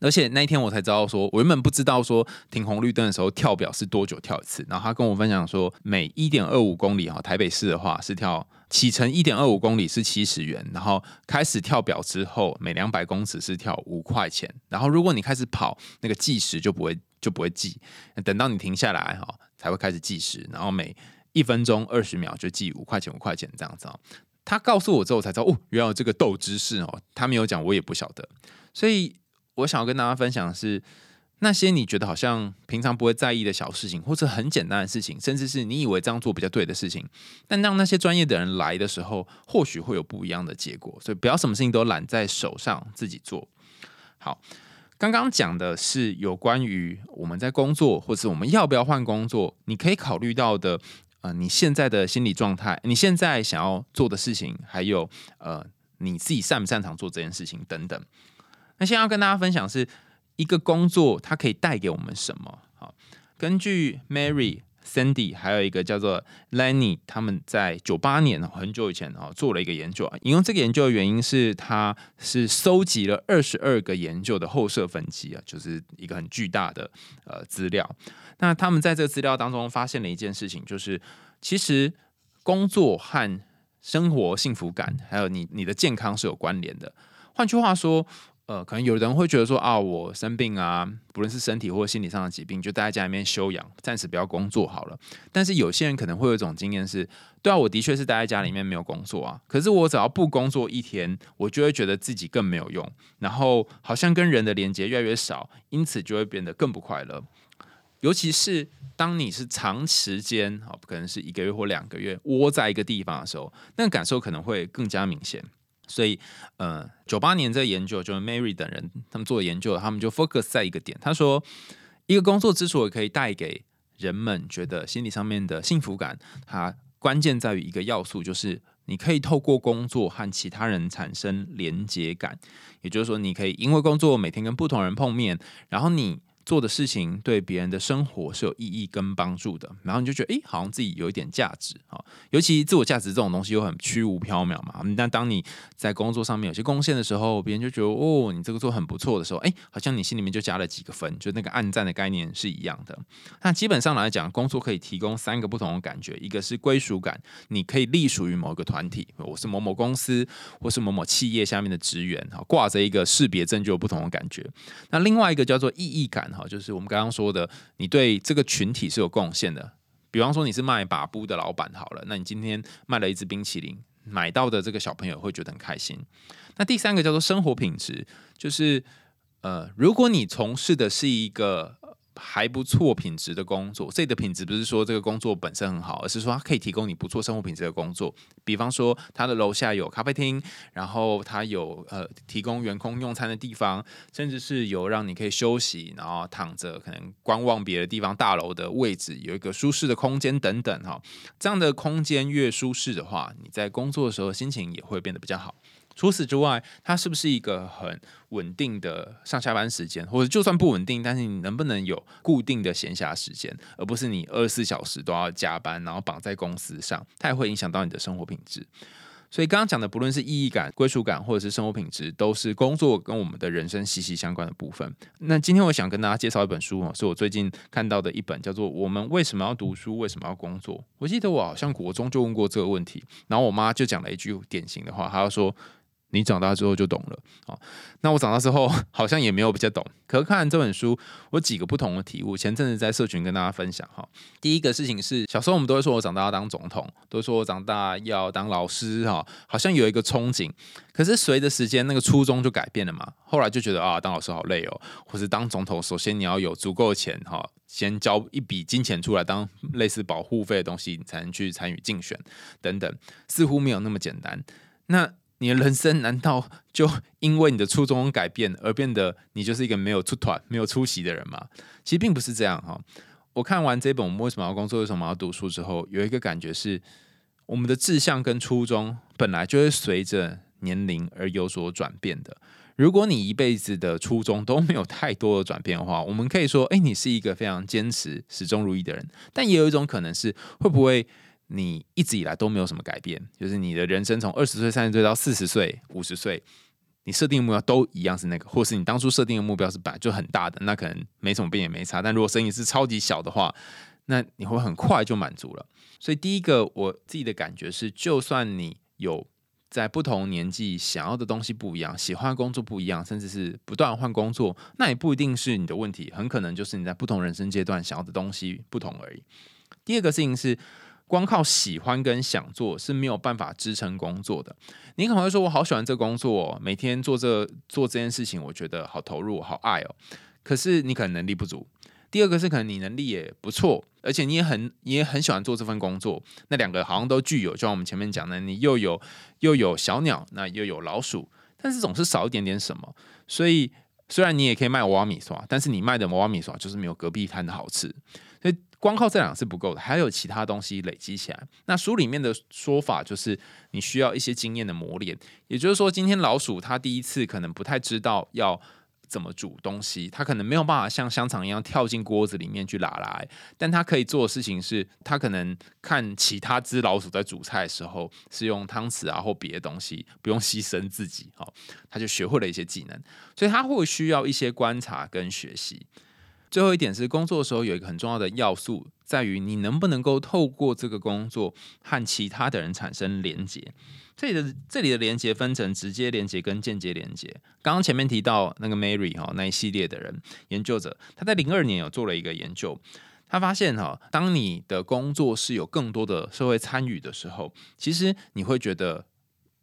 而且那一天我才知道说，我原本不知道说停红绿灯的时候跳表是多久跳一次。然后他跟我分享说，每一点二五公里哈，台北市的话是跳启程一点二五公里是七十元，然后开始跳表之后，每两百公尺是跳五块钱。然后如果你开始跑，那个计时就不会就不会计，等到你停下来哈才会开始计时，然后每一分钟二十秒就计五块钱五块钱这样子啊。他告诉我之后才知道哦，原来这个斗知识哦，他没有讲，我也不晓得，所以。我想要跟大家分享的是，那些你觉得好像平常不会在意的小事情，或者很简单的事情，甚至是你以为这样做比较对的事情，但让那些专业的人来的时候，或许会有不一样的结果。所以不要什么事情都揽在手上自己做好。刚刚讲的是有关于我们在工作，或者我们要不要换工作，你可以考虑到的，呃，你现在的心理状态，你现在想要做的事情，还有呃，你自己擅不擅长做这件事情等等。那现在要跟大家分享是一个工作，它可以带给我们什么？好，根据 Mary、Cindy 还有一个叫做 Lenny，他们在九八年很久以前哦做了一个研究啊。引用这个研究的原因是，它是收集了二十二个研究的后设分析啊，就是一个很巨大的呃资料。那他们在这个资料当中发现了一件事情，就是其实工作和生活幸福感还有你你的健康是有关联的。换句话说。呃，可能有人会觉得说啊，我生病啊，不论是身体或心理上的疾病，就待在家里面休养，暂时不要工作好了。但是有些人可能会有一种经验是，对啊，我的确是待在家里面没有工作啊，可是我只要不工作一天，我就会觉得自己更没有用，然后好像跟人的连接越来越少，因此就会变得更不快乐。尤其是当你是长时间啊，可能是一个月或两个月窝在一个地方的时候，那感受可能会更加明显。所以，呃，九八年这个研究，就是 Mary 等人他们做的研究，他们就 focus 在一个点。他说，一个工作之所以可以带给人们觉得心理上面的幸福感，它关键在于一个要素，就是你可以透过工作和其他人产生连接感。也就是说，你可以因为工作每天跟不同人碰面，然后你。做的事情对别人的生活是有意义跟帮助的，然后你就觉得，哎，好像自己有一点价值啊。尤其自我价值这种东西又很虚无缥缈嘛。但当你在工作上面有些贡献的时候，别人就觉得，哦，你这个做很不错的时候，哎，好像你心里面就加了几个分，就那个暗赞的概念是一样的。那基本上来讲，工作可以提供三个不同的感觉，一个是归属感，你可以隶属于某一个团体，我是某某公司或是某某企业下面的职员，哈，挂着一个识别证就有不同的感觉。那另外一个叫做意义感。好，就是我们刚刚说的，你对这个群体是有贡献的。比方说，你是卖把布的老板，好了，那你今天卖了一支冰淇淋，买到的这个小朋友会觉得很开心。那第三个叫做生活品质，就是呃，如果你从事的是一个。还不错品质的工作，这里的品质不是说这个工作本身很好，而是说它可以提供你不错生活品质的工作。比方说，它的楼下有咖啡厅，然后它有呃提供员工用餐的地方，甚至是有让你可以休息，然后躺着可能观望别的地方大楼的位置，有一个舒适的空间等等哈。这样的空间越舒适的话，你在工作的时候心情也会变得比较好。除此之外，它是不是一个很稳定的上下班时间，或者就算不稳定，但是你能不能有固定的闲暇时间，而不是你二十四小时都要加班，然后绑在公司上，它也会影响到你的生活品质。所以刚刚讲的，不论是意义感、归属感，或者是生活品质，都是工作跟我们的人生息息相关的部分。那今天我想跟大家介绍一本书哦，是我最近看到的一本，叫做《我们为什么要读书？为什么要工作？》我记得我好像国中就问过这个问题，然后我妈就讲了一句典型的话，她要说。你长大之后就懂了啊？那我长大之后好像也没有比较懂。可是看完这本书，我几个不同的体悟。前阵子在社群跟大家分享哈。第一个事情是，小时候我们都会说我长大要当总统，都说我长大要当老师哈，好像有一个憧憬。可是随着时间，那个初衷就改变了嘛。后来就觉得啊，当老师好累哦，或是当总统，首先你要有足够的钱哈，先交一笔金钱出来当类似保护费的东西，你才能去参与竞选等等，似乎没有那么简单。那你的人生难道就因为你的初衷改变而变得你就是一个没有出团、没有出席的人吗？其实并不是这样哈。我看完这本《我们为什么要工作、为什么要读书》之后，有一个感觉是，我们的志向跟初衷本来就会随着年龄而有所转变的。如果你一辈子的初衷都没有太多的转变的话，我们可以说，哎，你是一个非常坚持、始终如一的人。但也有一种可能是，会不会你一直以来都没有什么改变？就是你的人生从二十岁、三十岁到四十岁、五十岁，你设定的目标都一样是那个，或是你当初设定的目标是本来就很大的，那可能没什么变也没差。但如果生意是超级小的话，那你会很快就满足了。所以第一个，我自己的感觉是，就算你有。在不同年纪想要的东西不一样，喜欢工作不一样，甚至是不断换工作，那也不一定是你的问题，很可能就是你在不同人生阶段想要的东西不同而已。第二个事情是，光靠喜欢跟想做是没有办法支撑工作的。你可能会说，我好喜欢这工作，哦每天做这做这件事情，我觉得好投入，好爱哦。可是你可能能力不足。第二个是可能你能力也不错，而且你也很你也很喜欢做这份工作，那两个好像都具有，就像我们前面讲的，你又有又有小鸟，那又有老鼠，但是总是少一点点什么。所以虽然你也可以卖娃娃米刷，但是你卖的娃娃米刷就是没有隔壁摊的好吃。所以光靠这两是不够的，还有其他东西累积起来。那书里面的说法就是你需要一些经验的磨练，也就是说，今天老鼠它第一次可能不太知道要。怎么煮东西？它可能没有办法像香肠一样跳进锅子里面去拉来，但它可以做的事情是，它可能看其他只老鼠在煮菜的时候是用汤匙啊或别的东西，不用牺牲自己，好，它就学会了一些技能。所以它会需要一些观察跟学习。最后一点是，工作的时候有一个很重要的要素，在于你能不能够透过这个工作和其他的人产生连接。这里的这里的连接分成直接连接跟间接连接。刚刚前面提到那个 Mary 哈那一系列的人研究者，他在零二年有做了一个研究，他发现哈，当你的工作是有更多的社会参与的时候，其实你会觉得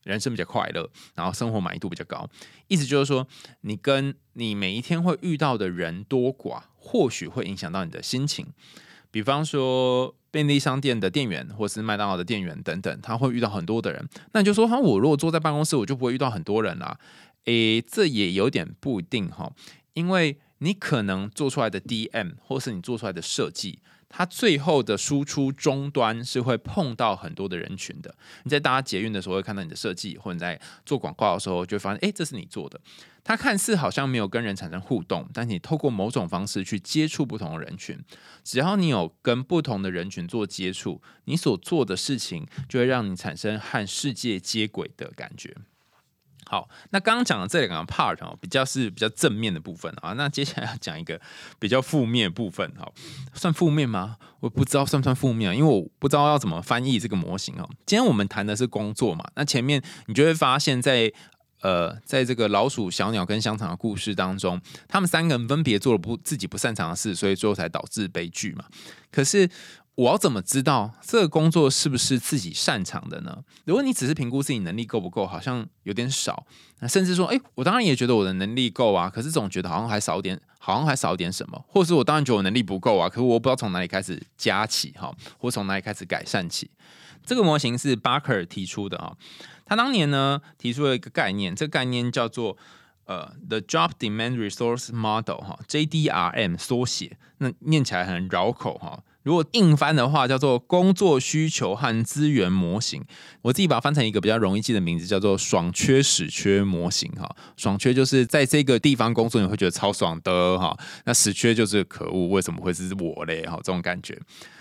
人生比较快乐，然后生活满意度比较高。意思就是说，你跟你每一天会遇到的人多寡，或许会影响到你的心情。比方说便利商店的店员，或是麦当劳的店员等等，他会遇到很多的人。那你就说，哈，我如果坐在办公室，我就不会遇到很多人啦。诶，这也有点不一定哈，因为你可能做出来的 DM，或是你做出来的设计。它最后的输出终端是会碰到很多的人群的。你在搭捷运的时候会看到你的设计，或者在做广告的时候就会发现，哎，这是你做的。它看似好像没有跟人产生互动，但你透过某种方式去接触不同的人群，只要你有跟不同的人群做接触，你所做的事情就会让你产生和世界接轨的感觉。好，那刚刚讲的这两个 part 哦，比较是比较正面的部分啊。那接下来要讲一个比较负面部分，好，算负面吗？我不知道算不算负面，因为我不知道要怎么翻译这个模型哦。今天我们谈的是工作嘛，那前面你就会发现，在呃，在这个老鼠、小鸟跟香肠的故事当中，他们三个人分别做了不自己不擅长的事，所以最后才导致悲剧嘛。可是。我要怎么知道这个工作是不是自己擅长的呢？如果你只是评估自己能力够不够，好像有点少。那甚至说，哎，我当然也觉得我的能力够啊，可是总觉得好像还少点，好像还少点什么。或是我当然觉得我能力不够啊，可是我不知道从哪里开始加起哈，或从哪里开始改善起。这个模型是巴克尔提出的啊，他当年呢提出了一个概念，这个概念叫做呃 The Job Demand Resource Model 哈，JDRM 缩写，那念起来很绕口哈。如果硬翻的话，叫做工作需求和资源模型。我自己把它翻成一个比较容易记的名字，叫做爽缺死缺模型。哈，爽缺就是在这个地方工作你会觉得超爽的哈，那死缺就是可恶，为什么会是我嘞？哈，这种感觉。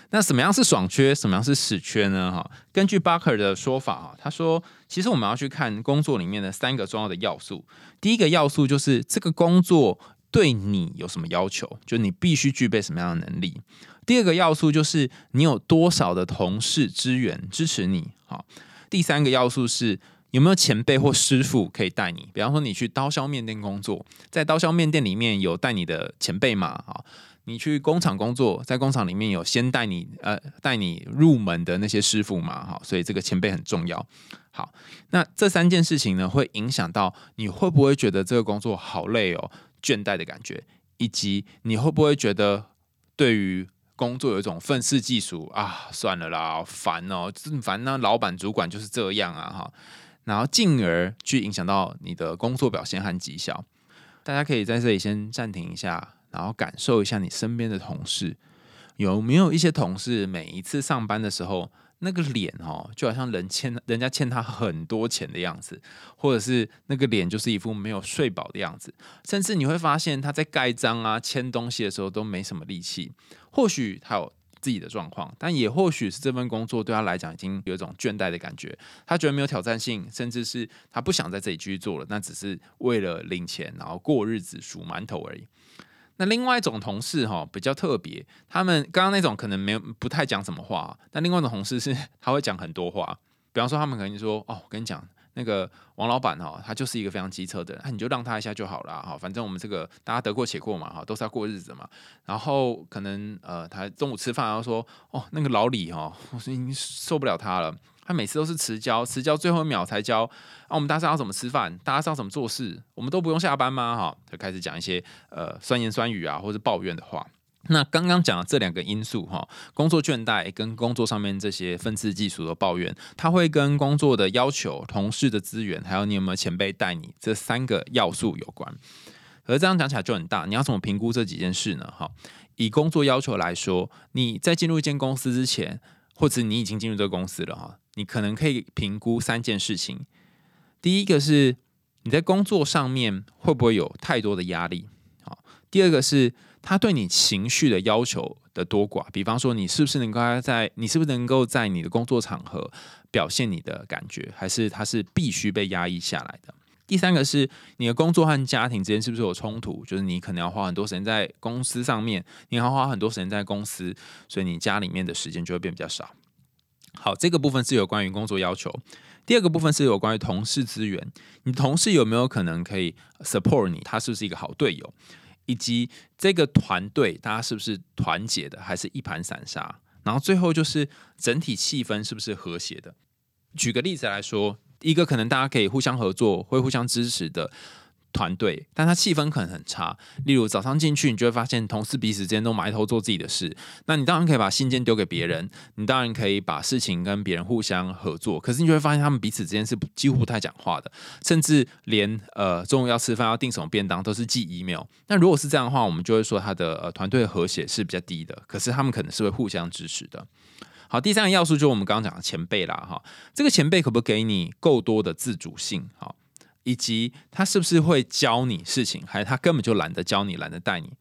那什么样是爽缺，什么样是死缺呢？哈，根据巴克尔的说法啊，他说，其实我们要去看工作里面的三个重要的要素。第一个要素就是这个工作对你有什么要求，就你必须具备什么样的能力。第二个要素就是你有多少的同事支援支持你，好。第三个要素是有没有前辈或师傅可以带你，比方说你去刀削面店工作，在刀削面店里面有带你的前辈嘛，啊，你去工厂工作，在工厂里面有先带你呃带你入门的那些师傅嘛，哈，所以这个前辈很重要。好，那这三件事情呢，会影响到你会不会觉得这个工作好累哦，倦怠的感觉，以及你会不会觉得对于工作有一种愤世嫉俗啊，算了啦，烦哦，真烦那老板主管就是这样啊，哈，然后进而去影响到你的工作表现和绩效。大家可以在这里先暂停一下，然后感受一下你身边的同事，有没有一些同事每一次上班的时候，那个脸哦，就好像人欠人家欠他很多钱的样子，或者是那个脸就是一副没有睡饱的样子，甚至你会发现他在盖章啊、签东西的时候都没什么力气。或许他有自己的状况，但也或许是这份工作对他来讲已经有一种倦怠的感觉，他觉得没有挑战性，甚至是他不想在这里继续做了，那只是为了领钱然后过日子数馒头而已。那另外一种同事哈比较特别，他们刚刚那种可能没有不太讲什么话，但另外一种同事是他会讲很多话，比方说他们可能说哦，我跟你讲。那个王老板哈，他就是一个非常机车的人，那你就让他一下就好了哈。反正我们这个大家得过且过嘛哈，都是要过日子嘛。然后可能呃，他中午吃饭然后说哦，那个老李哈，我已经受不了他了，他每次都是迟交，迟交最后一秒才交。啊，我们大家要怎么吃饭？大家要怎么做事？我们都不用下班吗？哈，就开始讲一些呃酸言酸语啊，或者抱怨的话。那刚刚讲的这两个因素哈，工作倦怠跟工作上面这些分次技术的抱怨，它会跟工作的要求、同事的资源，还有你有没有前辈带你这三个要素有关。而这样讲起来就很大，你要怎么评估这几件事呢？哈，以工作要求来说，你在进入一间公司之前，或者你已经进入这个公司了哈，你可能可以评估三件事情。第一个是你在工作上面会不会有太多的压力？好，第二个是。他对你情绪的要求的多寡，比方说你是不是能够在你是不是能够在你的工作场合表现你的感觉，还是他是必须被压抑下来的？第三个是你的工作和家庭之间是不是有冲突？就是你可能要花很多时间在公司上面，你要花很多时间在公司，所以你家里面的时间就会变比较少。好，这个部分是有关于工作要求。第二个部分是有关于同事资源，你同事有没有可能可以 support 你？他是不是一个好队友？以及这个团队，大家是不是团结的，还是一盘散沙？然后最后就是整体气氛是不是和谐的？举个例子来说，一个可能大家可以互相合作，会互相支持的。团队，但他气氛可能很差。例如早上进去，你就会发现同事彼此之间都埋头做自己的事。那你当然可以把信件丢给别人，你当然可以把事情跟别人互相合作。可是你就会发现他们彼此之间是几乎不太讲话的，甚至连呃中午要吃饭要订什么便当都是寄 email。那如果是这样的话，我们就会说他的呃团队和谐是比较低的。可是他们可能是会互相支持的。好，第三个要素就是我们刚刚讲的前辈啦，哈，这个前辈可不可以给你够多的自主性？好。以及他是不是会教你事情，还是他根本就懒得教你，懒得带你？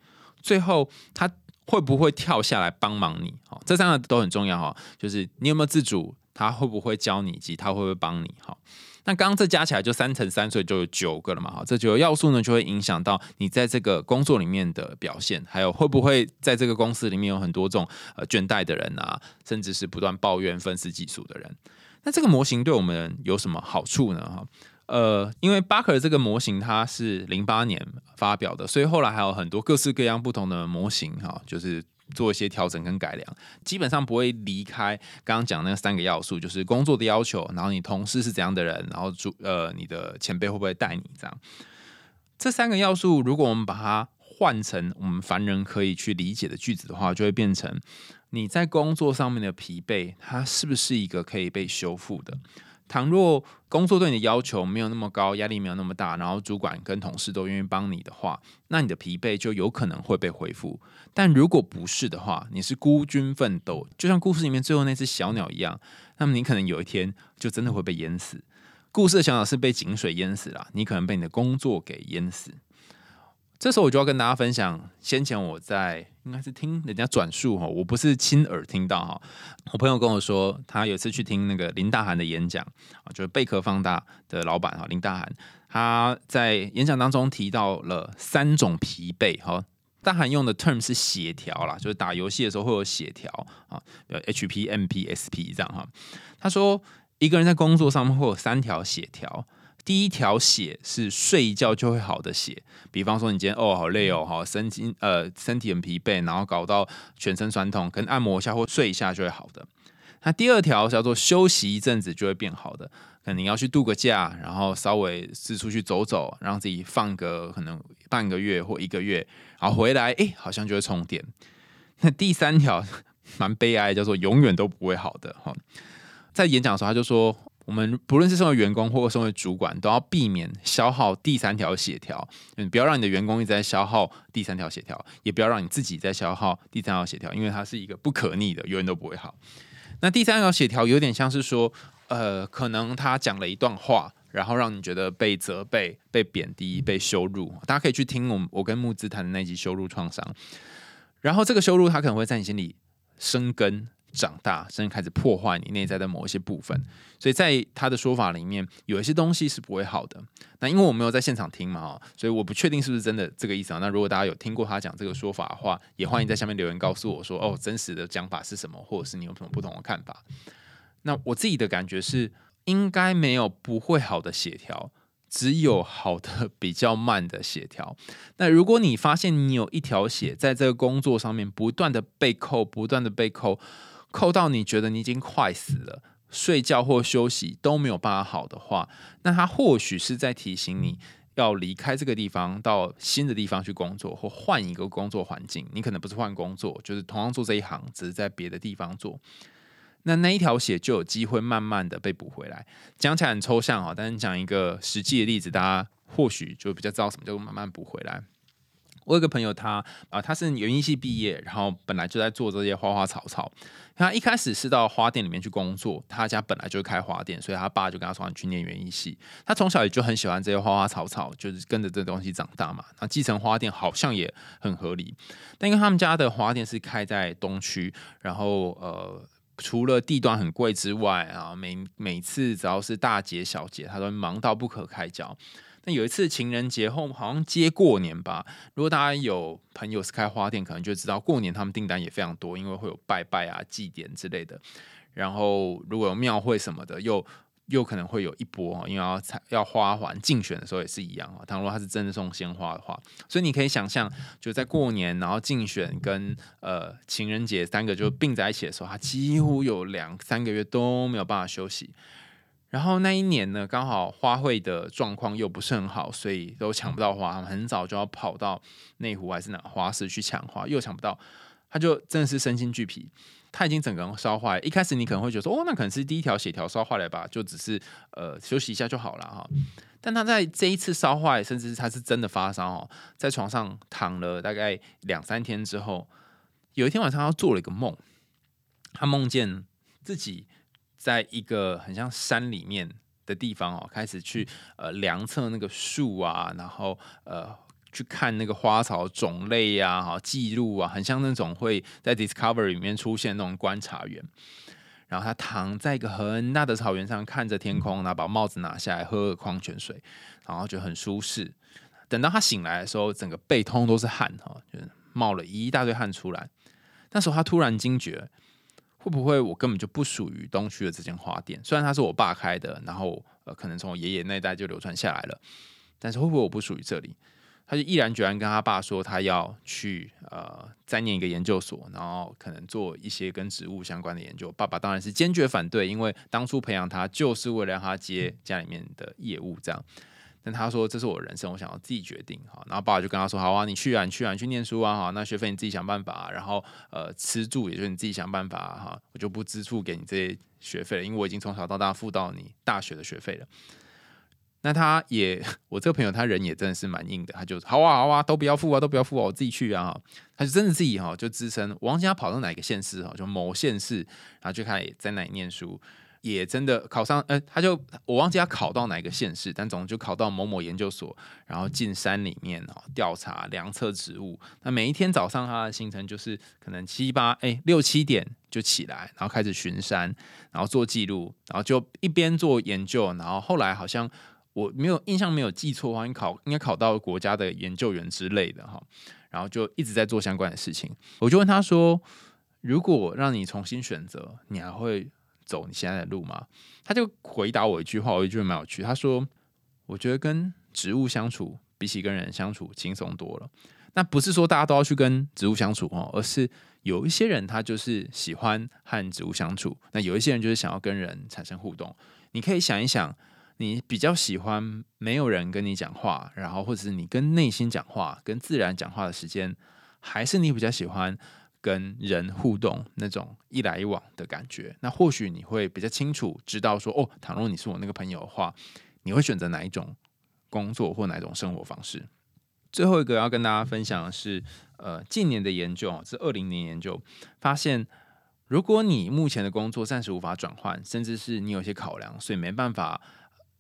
最后他会不会跳下来帮忙你？好，这三个都很重要哈。就是你有没有自主，他会不会教你，以及他会不会帮你？好，那刚刚这加起来就三乘三，所以就有九个了嘛。哈，这九个要素呢，就会影响到你在这个工作里面的表现，还有会不会在这个公司里面有很多种呃倦怠的人啊，甚至是不断抱怨、分析技术的人。那这个模型对我们有什么好处呢？哈？呃，因为巴克这个模型它是零八年发表的，所以后来还有很多各式各样不同的模型哈，就是做一些调整跟改良，基本上不会离开刚刚讲那三个要素，就是工作的要求，然后你同事是怎样的人，然后主呃你的前辈会不会带你这样，这三个要素如果我们把它换成我们凡人可以去理解的句子的话，就会变成你在工作上面的疲惫，它是不是一个可以被修复的？倘若工作对你的要求没有那么高，压力没有那么大，然后主管跟同事都愿意帮你的话，那你的疲惫就有可能会被恢复。但如果不是的话，你是孤军奋斗，就像故事里面最后那只小鸟一样，那么你可能有一天就真的会被淹死。故事的小鸟是被井水淹死了，你可能被你的工作给淹死。这时候我就要跟大家分享，先前我在应该是听人家转述哈，我不是亲耳听到哈。我朋友跟我说，他有次去听那个林大涵的演讲啊，就是贝壳放大的老板哈，林大涵他在演讲当中提到了三种疲惫哈。大涵用的 term 是协调啦，就是打游戏的时候会有协调啊比如，H P M P S P 这样哈。他说一个人在工作上面会有三条协调。第一条血是睡一觉就会好的血，比方说你今天哦好累哦，好身心呃身体很疲惫，然后搞到全身酸痛，可能按摩一下或睡一下就会好的。那第二条叫做休息一阵子就会变好的，可能你要去度个假，然后稍微是出去走走，让自己放个可能半个月或一个月，然后回来哎好像就会充电。那第三条蛮悲哀，叫做永远都不会好的哈。在演讲的时候他就说。我们不论是身为员工或身为主管，都要避免消耗第三条协调。嗯，不要让你的员工一直在消耗第三条协调，也不要让你自己在消耗第三条协调，因为它是一个不可逆的，永远都不会好。那第三条血条有点像是说，呃，可能他讲了一段话，然后让你觉得被责备、被贬低、被羞辱。大家可以去听我我跟木子谈的那集羞辱创伤。然后这个羞辱，他可能会在你心里生根。长大，甚至开始破坏你内在的某一些部分，所以在他的说法里面，有一些东西是不会好的。那因为我没有在现场听嘛，所以我不确定是不是真的这个意思啊。那如果大家有听过他讲这个说法的话，也欢迎在下面留言告诉我说，哦，真实的讲法是什么，或者是你有什么不同的看法。那我自己的感觉是，应该没有不会好的协调。只有好的比较慢的血条。那如果你发现你有一条血在这个工作上面不断的被扣，不断的被扣。扣到你觉得你已经快死了，睡觉或休息都没有办法好的话，那他或许是在提醒你要离开这个地方，到新的地方去工作，或换一个工作环境。你可能不是换工作，就是同样做这一行，只是在别的地方做。那那一条血就有机会慢慢的被补回来。讲起来很抽象啊，但是讲一个实际的例子，大家或许就比较知道什么叫慢慢补回来。我有个朋友，他啊，他是园艺系毕业，然后本来就在做这些花花草草。他一开始是到花店里面去工作，他家本来就是开花店，所以他爸就跟他说：“你去念园艺系。”他从小也就很喜欢这些花花草草，就是跟着这东西长大嘛。那继承花店好像也很合理。但因为他们家的花店是开在东区，然后呃，除了地段很贵之外啊，每每次只要是大节小节，他都忙到不可开交。那有一次情人节后，好像接过年吧。如果大家有朋友是开花店，可能就知道过年他们订单也非常多，因为会有拜拜啊、祭典之类的。然后如果有庙会什么的，又又可能会有一波，因为要要花环竞选的时候也是一样啊。倘若他是真的送鲜花的话，所以你可以想象，就在过年，然后竞选跟呃情人节三个就并在一起的时候，他几乎有两三个月都没有办法休息。然后那一年呢，刚好花卉的状况又不是很好，所以都抢不到花。很早就要跑到内湖还是哪花市去抢花，又抢不到，他就真的是身心俱疲。他已经整个人烧坏。一开始你可能会觉得说，哦，那可能是第一条血条烧坏了吧，就只是呃休息一下就好了哈。但他在这一次烧坏，甚至他是真的发烧哦，在床上躺了大概两三天之后，有一天晚上他做了一个梦，他梦见自己。在一个很像山里面的地方哦，开始去呃量测那个树啊，然后呃去看那个花草种类呀，哈记录啊，很像那种会在 Discovery 里面出现那种观察员。然后他躺在一个很大的草原上，看着天空，然后把帽子拿下来，喝个矿泉水，然后就很舒适。等到他醒来的时候，整个背通都是汗哈，就是冒了一大堆汗出来。那时候他突然惊觉。会不会我根本就不属于东区的这间花店？虽然它是我爸开的，然后呃，可能从我爷爷那代就流传下来了，但是会不会我不属于这里？他就毅然决然跟他爸说，他要去呃再念一个研究所，然后可能做一些跟植物相关的研究。爸爸当然是坚决反对，因为当初培养他就是为了让他接家里面的业务，这样。但他说这是我人生，我想要自己决定哈。然后爸爸就跟他说：“好啊，你去啊，你去啊，你去念书啊哈。那学费你自己想办法。然后呃，吃住也就是你自己想办法哈。我就不支付给你这些学费了，因为我已经从小到大付到你大学的学费了。那他也，我这个朋友他人也真的是蛮硬的，他就好啊好啊，都不要付啊，都不要付啊，我自己去啊。他就真的自己哈就支撑，我忘记他跑到哪个县市哈，就某县市，然后就开始在那里念书。”也真的考上，呃，他就我忘记他考到哪个县市，但总就考到某某研究所，然后进山里面哦调查量测植物。那每一天早上他的行程就是可能七八哎六七点就起来，然后开始巡山，然后做记录，然后就一边做研究，然后后来好像我没有印象没有记错的话，应考应该考到国家的研究员之类的哈，然后就一直在做相关的事情。我就问他说，如果让你重新选择，你还会？走你现在的路吗？他就回答我一句话，我觉得蛮有趣。他说：“我觉得跟植物相处，比起跟人相处轻松多了。那不是说大家都要去跟植物相处哦，而是有一些人他就是喜欢和植物相处，那有一些人就是想要跟人产生互动。你可以想一想，你比较喜欢没有人跟你讲话，然后或者是你跟内心讲话、跟自然讲话的时间，还是你比较喜欢？”跟人互动那种一来一往的感觉，那或许你会比较清楚知道说，哦，倘若你是我那个朋友的话，你会选择哪一种工作或哪一种生活方式？最后一个要跟大家分享的是，呃，近年的研究啊，是二零年研究发现，如果你目前的工作暂时无法转换，甚至是你有些考量，所以没办法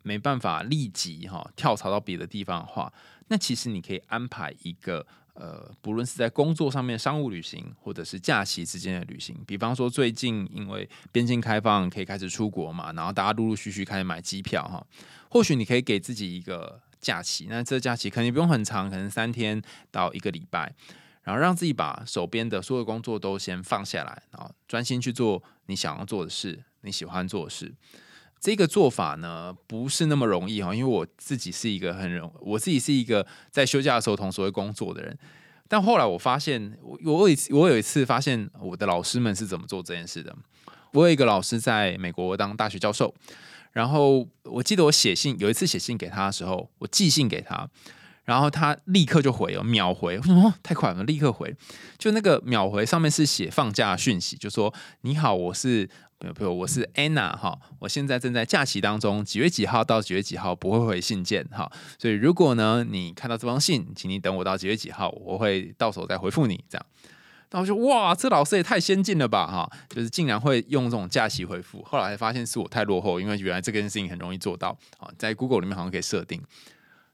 没办法立即哈跳槽到别的地方的话，那其实你可以安排一个呃，不论是在工作上面商务旅行，或者是假期之间的旅行。比方说最近因为边境开放，可以开始出国嘛，然后大家陆陆续续开始买机票哈，或许你可以给自己一个假期，那这假期肯定不用很长，可能三天到一个礼拜。然后让自己把手边的所有工作都先放下来，然后专心去做你想要做的事，你喜欢做的事。这个做法呢不是那么容易哈，因为我自己是一个很容，我自己是一个在休假的时候同时会工作的人。但后来我发现，我我有我有一次发现我的老师们是怎么做这件事的。我有一个老师在美国当大学教授，然后我记得我写信有一次写信给他的时候，我寄信给他。然后他立刻就回了，秒回，哦，太快了，立刻回，就那个秒回上面是写放假讯息，就说你好，我是，比如我是 Anna 哈，我现在正在假期当中，几月几号到几月几号不会回信件哈，所以如果呢你看到这封信，请你等我到几月几号，我会到手再回复你这样。然后就哇，这老师也太先进了吧哈，就是竟然会用这种假期回复，后来发现是我太落后，因为原来这件事情很容易做到啊，在 Google 里面好像可以设定。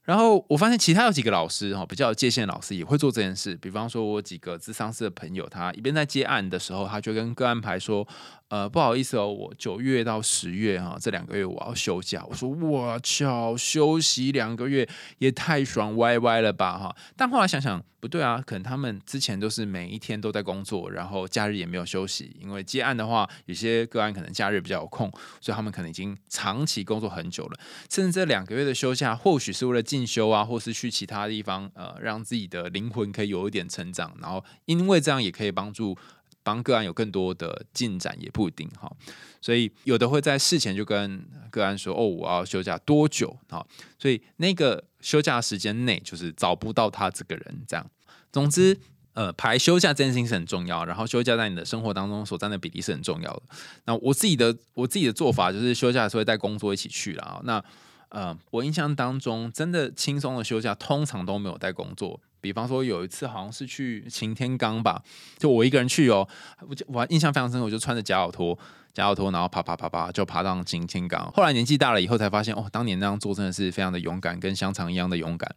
然后我发现其他有几个老师哈，比较有界限老师也会做这件事。比方说，我几个智商师的朋友，他一边在接案的时候，他就跟各案排说。呃，不好意思哦，我九月到十月哈，这两个月我要休假。我说我操，休息两个月也太爽歪歪了吧哈！但后来想想不对啊，可能他们之前都是每一天都在工作，然后假日也没有休息。因为接案的话，有些个案可能假日比较有空，所以他们可能已经长期工作很久了。甚至这两个月的休假，或许是为了进修啊，或是去其他地方，呃，让自己的灵魂可以有一点成长。然后因为这样也可以帮助。帮个案有更多的进展也不一定哈，所以有的会在事前就跟个案说：“哦，我要休假多久？”哈，所以那个休假时间内就是找不到他这个人这样。总之，呃，排休假这件事情是很重要，然后休假在你的生活当中所占的比例是很重要的。那我自己的我自己的做法就是休假的时候带工作一起去了啊。那呃，我印象当中真的轻松的休假，通常都没有带工作。比方说有一次好像是去擎天岗吧，就我一个人去哦，我我印象非常深刻，我就穿着假脚拖，假脚拖，然后爬爬爬爬就爬到擎天岗。后来年纪大了以后才发现，哦，当年那样做真的是非常的勇敢，跟香肠一样的勇敢。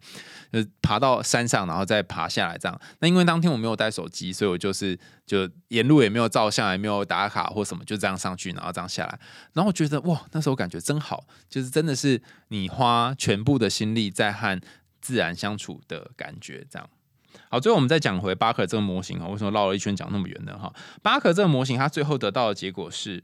呃，爬到山上，然后再爬下来这样。那因为当天我没有带手机，所以我就是就沿路也没有照相，也没有打卡或什么，就这样上去，然后这样下来。然后我觉得哇，那时候感觉真好，就是真的是你花全部的心力在和。自然相处的感觉，这样好。最后我们再讲回巴克这个模型哈，为什么绕了一圈讲那么远呢？哈，巴克这个模型，它最后得到的结果是，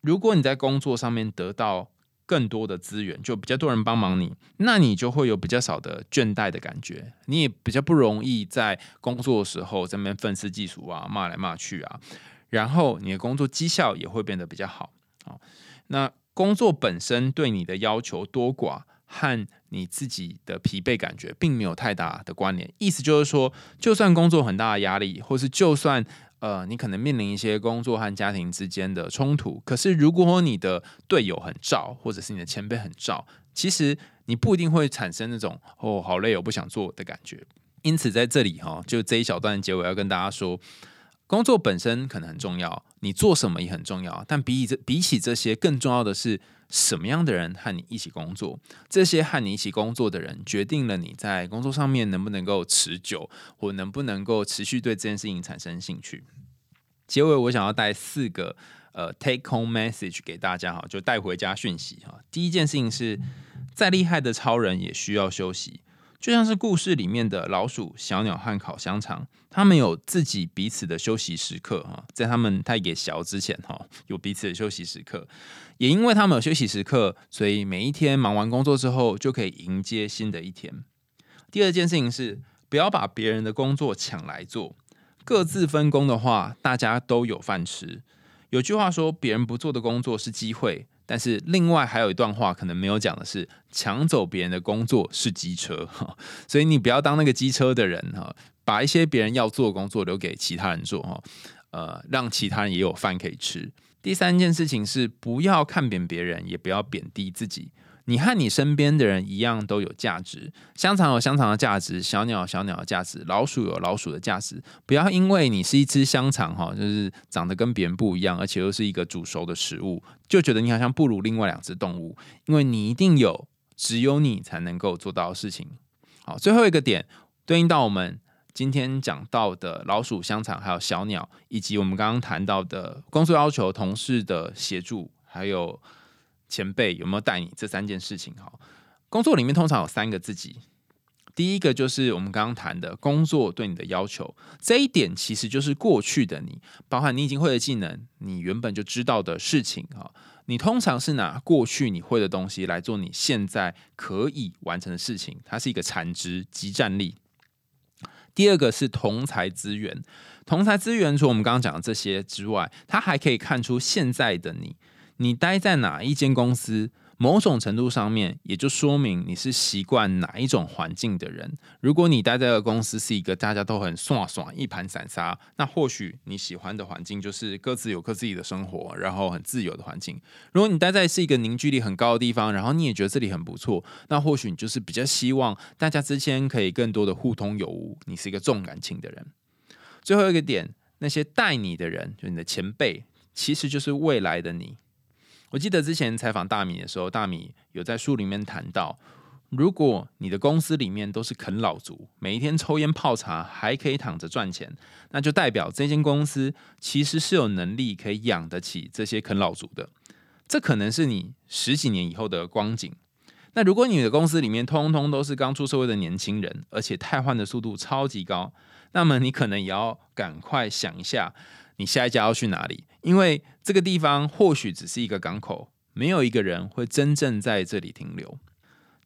如果你在工作上面得到更多的资源，就比较多人帮忙你，那你就会有比较少的倦怠的感觉，你也比较不容易在工作的时候在那边愤世嫉俗啊，骂来骂去啊，然后你的工作绩效也会变得比较好。好，那工作本身对你的要求多寡。和你自己的疲惫感觉并没有太大的关联。意思就是说，就算工作很大的压力，或是就算呃你可能面临一些工作和家庭之间的冲突，可是如果你的队友很照，或者是你的前辈很照，其实你不一定会产生那种哦好累我不想做的感觉。因此在这里哈，就这一小段结尾要跟大家说，工作本身可能很重要，你做什么也很重要，但比起这比起这些更重要的是。什么样的人和你一起工作？这些和你一起工作的人，决定了你在工作上面能不能够持久，或能不能够持续对这件事情产生兴趣。结尾，我想要带四个呃 take home message 给大家哈，就带回家讯息哈。第一件事情是，再厉害的超人也需要休息。就像是故事里面的老鼠、小鸟和烤香肠，他们有自己彼此的休息时刻哈，在他们太给小之前哈，有彼此的休息时刻。也因为他们有休息时刻，所以每一天忙完工作之后，就可以迎接新的一天。第二件事情是，不要把别人的工作抢来做，各自分工的话，大家都有饭吃。有句话说，别人不做的工作是机会。但是另外还有一段话可能没有讲的是，抢走别人的工作是机车哈，所以你不要当那个机车的人哈，把一些别人要做的工作留给其他人做哈，呃，让其他人也有饭可以吃。第三件事情是不要看扁别人，也不要贬低自己。你和你身边的人一样都有价值。香肠有香肠的价值，小鸟有小鸟的价值，老鼠有老鼠的价值。不要因为你是一只香肠哈，就是长得跟别人不一样，而且又是一个煮熟的食物，就觉得你好像不如另外两只动物。因为你一定有只有你才能够做到的事情。好，最后一个点对应到我们今天讲到的老鼠、香肠，还有小鸟，以及我们刚刚谈到的工作要求、同事的协助，还有前辈有没有带你这三件事情。哈，工作里面通常有三个自己。第一个就是我们刚刚谈的工作对你的要求，这一点其实就是过去的你，包含你已经会的技能，你原本就知道的事情啊。你通常是拿过去你会的东西来做你现在可以完成的事情，它是一个产值及战力。第二个是同才资源，同才资源除我们刚刚讲的这些之外，它还可以看出现在的你，你待在哪一间公司。某种程度上面，也就说明你是习惯哪一种环境的人。如果你待在的公司是一个大家都很爽爽、一盘散沙，那或许你喜欢的环境就是各自有各自己的生活，然后很自由的环境。如果你待在是一个凝聚力很高的地方，然后你也觉得这里很不错，那或许你就是比较希望大家之间可以更多的互通有无。你是一个重感情的人。最后一个点，那些带你的人，就你的前辈，其实就是未来的你。我记得之前采访大米的时候，大米有在书里面谈到，如果你的公司里面都是啃老族，每一天抽烟泡茶还可以躺着赚钱，那就代表这间公司其实是有能力可以养得起这些啃老族的。这可能是你十几年以后的光景。那如果你的公司里面通通都是刚出社会的年轻人，而且汰换的速度超级高，那么你可能也要赶快想一下。你下一家要去哪里？因为这个地方或许只是一个港口，没有一个人会真正在这里停留。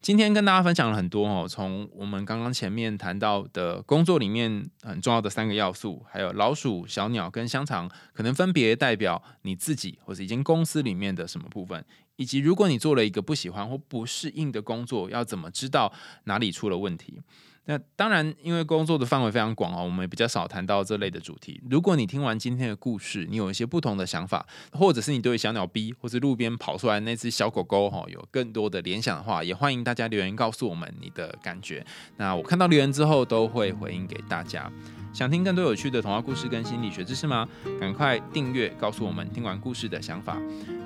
今天跟大家分享了很多哦，从我们刚刚前面谈到的工作里面很重要的三个要素，还有老鼠、小鸟跟香肠，可能分别代表你自己或者已经公司里面的什么部分，以及如果你做了一个不喜欢或不适应的工作，要怎么知道哪里出了问题。那当然，因为工作的范围非常广哦，我们也比较少谈到这类的主题。如果你听完今天的故事，你有一些不同的想法，或者是你对小鸟 B 或是路边跑出来那只小狗狗哈有更多的联想的话，也欢迎大家留言告诉我们你的感觉。那我看到留言之后都会回应给大家。想听更多有趣的童话故事跟心理学知识吗？赶快订阅，告诉我们听完故事的想法。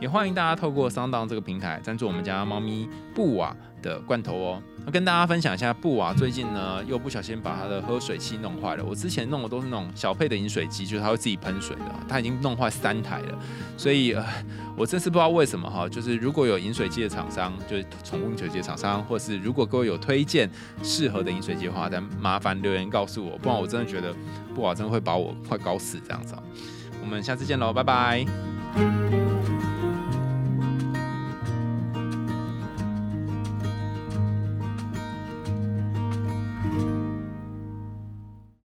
也欢迎大家透过 s o 这个平台赞助我们家猫咪布瓦。的罐头哦，那跟大家分享一下，布瓦最近呢又不小心把他的喝水器弄坏了。我之前弄的都是那种小配的饮水机，就是它会自己喷水的，他已经弄坏三台了。所以呃，我这次不知道为什么哈，就是如果有饮水机的厂商，就是宠物饮水机的厂商，或是如果各位有推荐适合的饮水机的话，再麻烦留言告诉我，不然我真的觉得布瓦真的会把我快搞死这样子。我们下次见喽，拜拜。